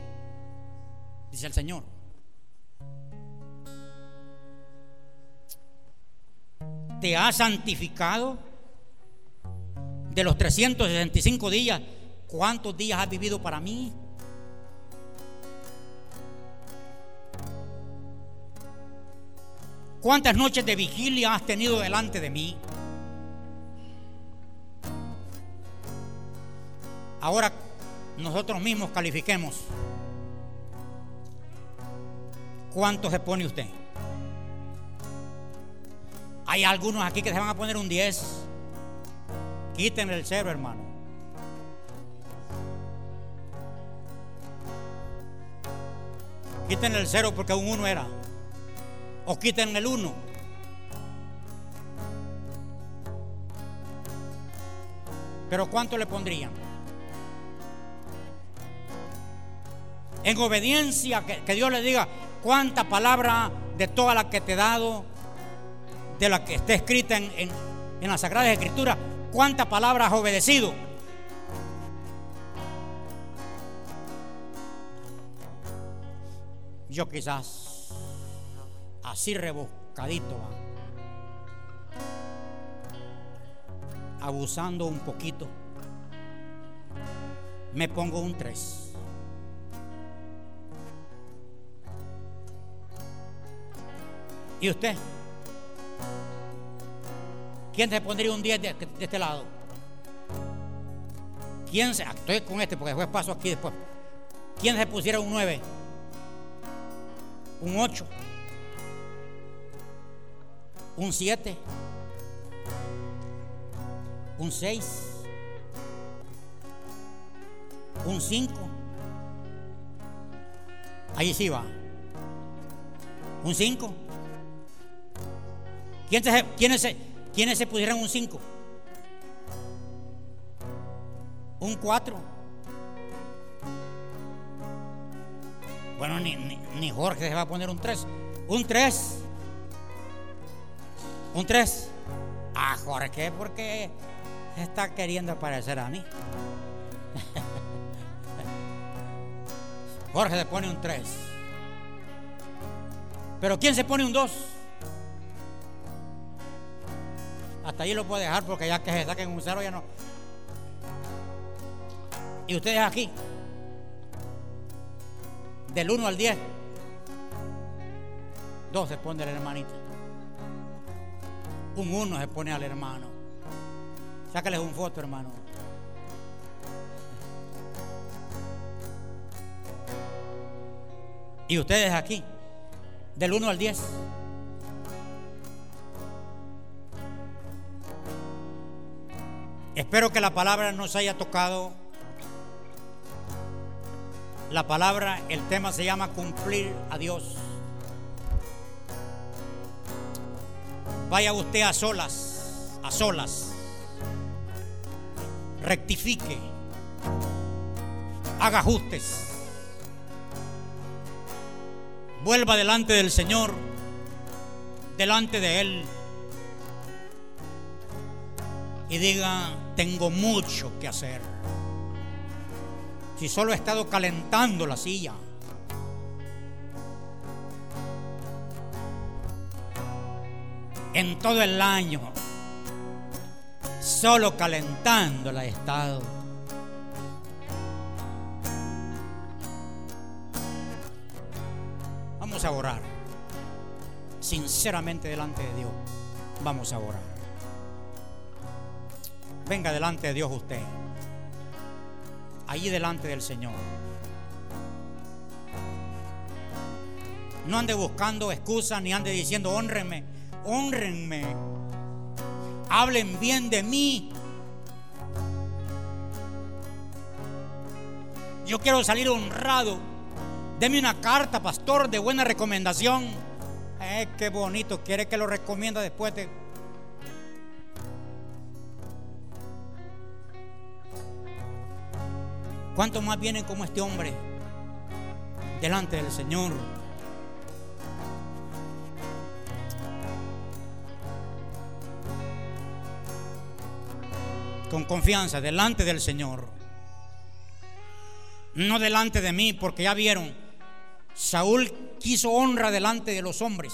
Dice el Señor. ¿Te has santificado? De los 365 días, ¿cuántos días has vivido para mí? ¿Cuántas noches de vigilia has tenido delante de mí? Ahora nosotros mismos califiquemos. ¿Cuánto se pone usted? Hay algunos aquí que se van a poner un 10. Quiten el cero, hermano. Quiten el cero porque un uno era o quiten el uno. Pero ¿cuánto le pondrían? En obediencia, que, Dios le diga cuánta palabra de toda la que te he dado, de la que está escrita en, en, en la Sagrada Escritura, cuánta palabra has obedecido. Yo quizás así rebuscadito, abusando un poquito, me pongo un 3. ¿Y usted? ¿Quién se pondría un 10 de, este lado? ¿Quién se.? Estoy con este porque después paso aquí después. ¿Quién se pusiera un 9? Un 8 un 7, un 6, un 5. Ahí sí va. Un 5. ¿Quiénes se, quiénes se pusieron un 5? Un 4. Bueno, ni, ni, ni Jorge se va a poner un 3. Un 3. Un 3. Ah, Jorge, ¿por qué está queriendo parecer a mí? [laughs] Jorge le pone un 3. Pero ¿quién se pone un 2? Hasta ahí lo puedo dejar porque ya que se saquen un 0 ya no. Y ustedes aquí, del 1 al 10, 2 se pone la hermanita un uno se pone al hermano. Sácales un foto, hermano. Y ustedes aquí, del 1 al 10. Espero que la palabra nos haya tocado. La palabra, el tema se llama cumplir a Dios. Vaya usted a solas, a solas. Rectifique. Haga ajustes. Vuelva delante del Señor, delante de Él. Y diga, tengo mucho que hacer. Si solo he estado calentando la silla. En todo el año, solo calentando la he estado. Vamos a orar. Sinceramente delante de Dios. Vamos a orar. Venga delante de Dios usted. Allí delante del Señor. No ande buscando excusas ni ande diciendo honrenme, honrenme. Hablen bien de mí. Yo quiero salir honrado. Deme una carta, pastor, de buena recomendación. Eh, qué bonito. Quiere que lo recomienda después de ¿Cuántos más vienen como este hombre delante del Señor? Con confianza, delante del Señor. No delante de mí, porque ya vieron, Saúl quiso honra delante de los hombres.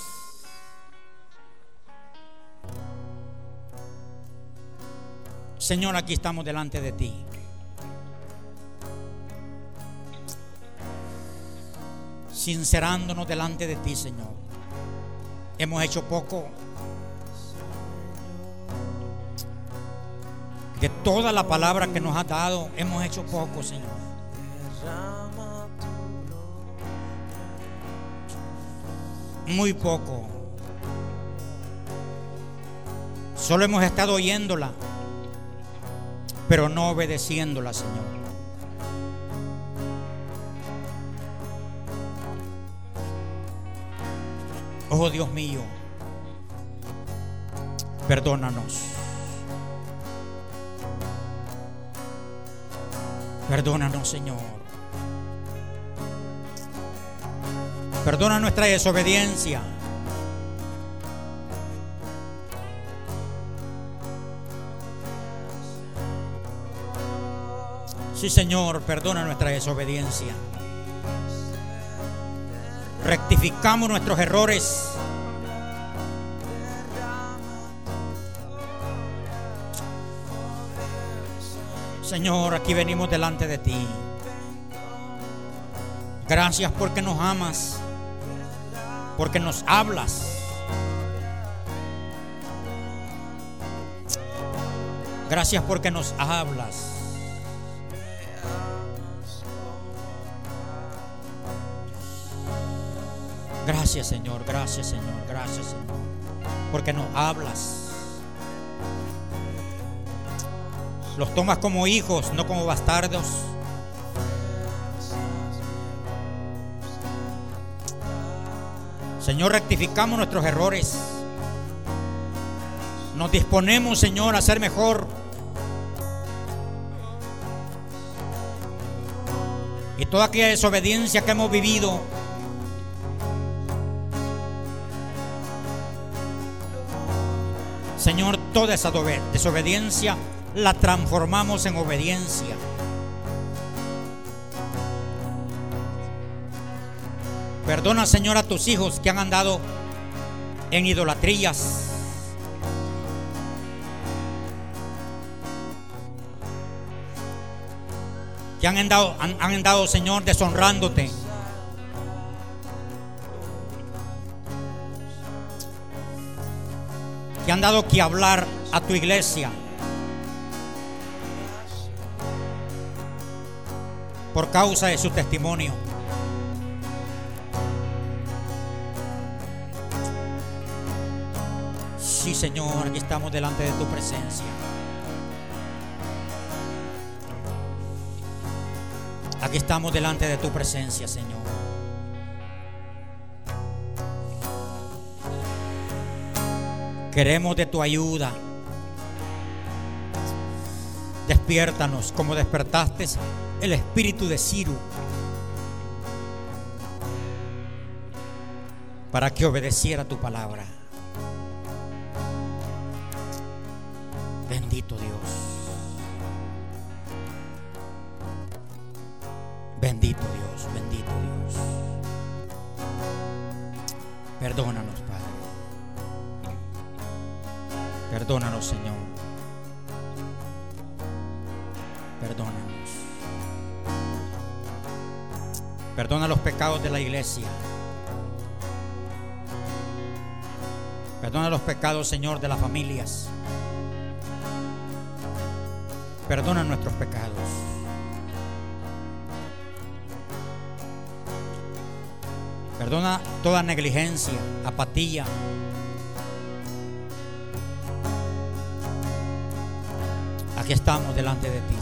Señor, aquí estamos delante de ti. Sincerándonos delante de ti, Señor. Hemos hecho poco. De toda la palabra que nos has dado, hemos hecho poco, Señor. Muy poco. Solo hemos estado oyéndola, pero no obedeciéndola, Señor. Oh Dios mío, perdónanos. Perdónanos, Señor. Perdona nuestra desobediencia. Sí, Señor, perdona nuestra desobediencia rectificamos nuestros errores. Señor, aquí venimos delante de ti. Gracias porque nos amas, porque nos hablas. Gracias porque nos hablas. Gracias Señor, gracias Señor, gracias Señor. Porque nos hablas. Los tomas como hijos, no como bastardos. Señor, rectificamos nuestros errores. Nos disponemos, Señor, a ser mejor. Y toda aquella desobediencia que hemos vivido, toda esa desobediencia la transformamos en obediencia. Perdona, Señor, a tus hijos que han andado en idolatrías. Que han andado, han, andado, Señor, deshonrándote. Han dado que hablar a tu iglesia. Por causa de su testimonio. Sí, Señor, aquí estamos delante de tu presencia. Aquí estamos delante de tu presencia, Señor. Queremos de tu ayuda. Despiértanos como despertaste el espíritu de Ciro para que obedeciera tu palabra. Bendito Dios. Bendito Dios, bendito Dios. Perdónanos, Perdónanos, Señor. Perdónanos. Perdona los pecados de la iglesia. Perdona los pecados, Señor, de las familias. Perdona nuestros pecados. Perdona toda negligencia, apatía. Estamos delante de ti.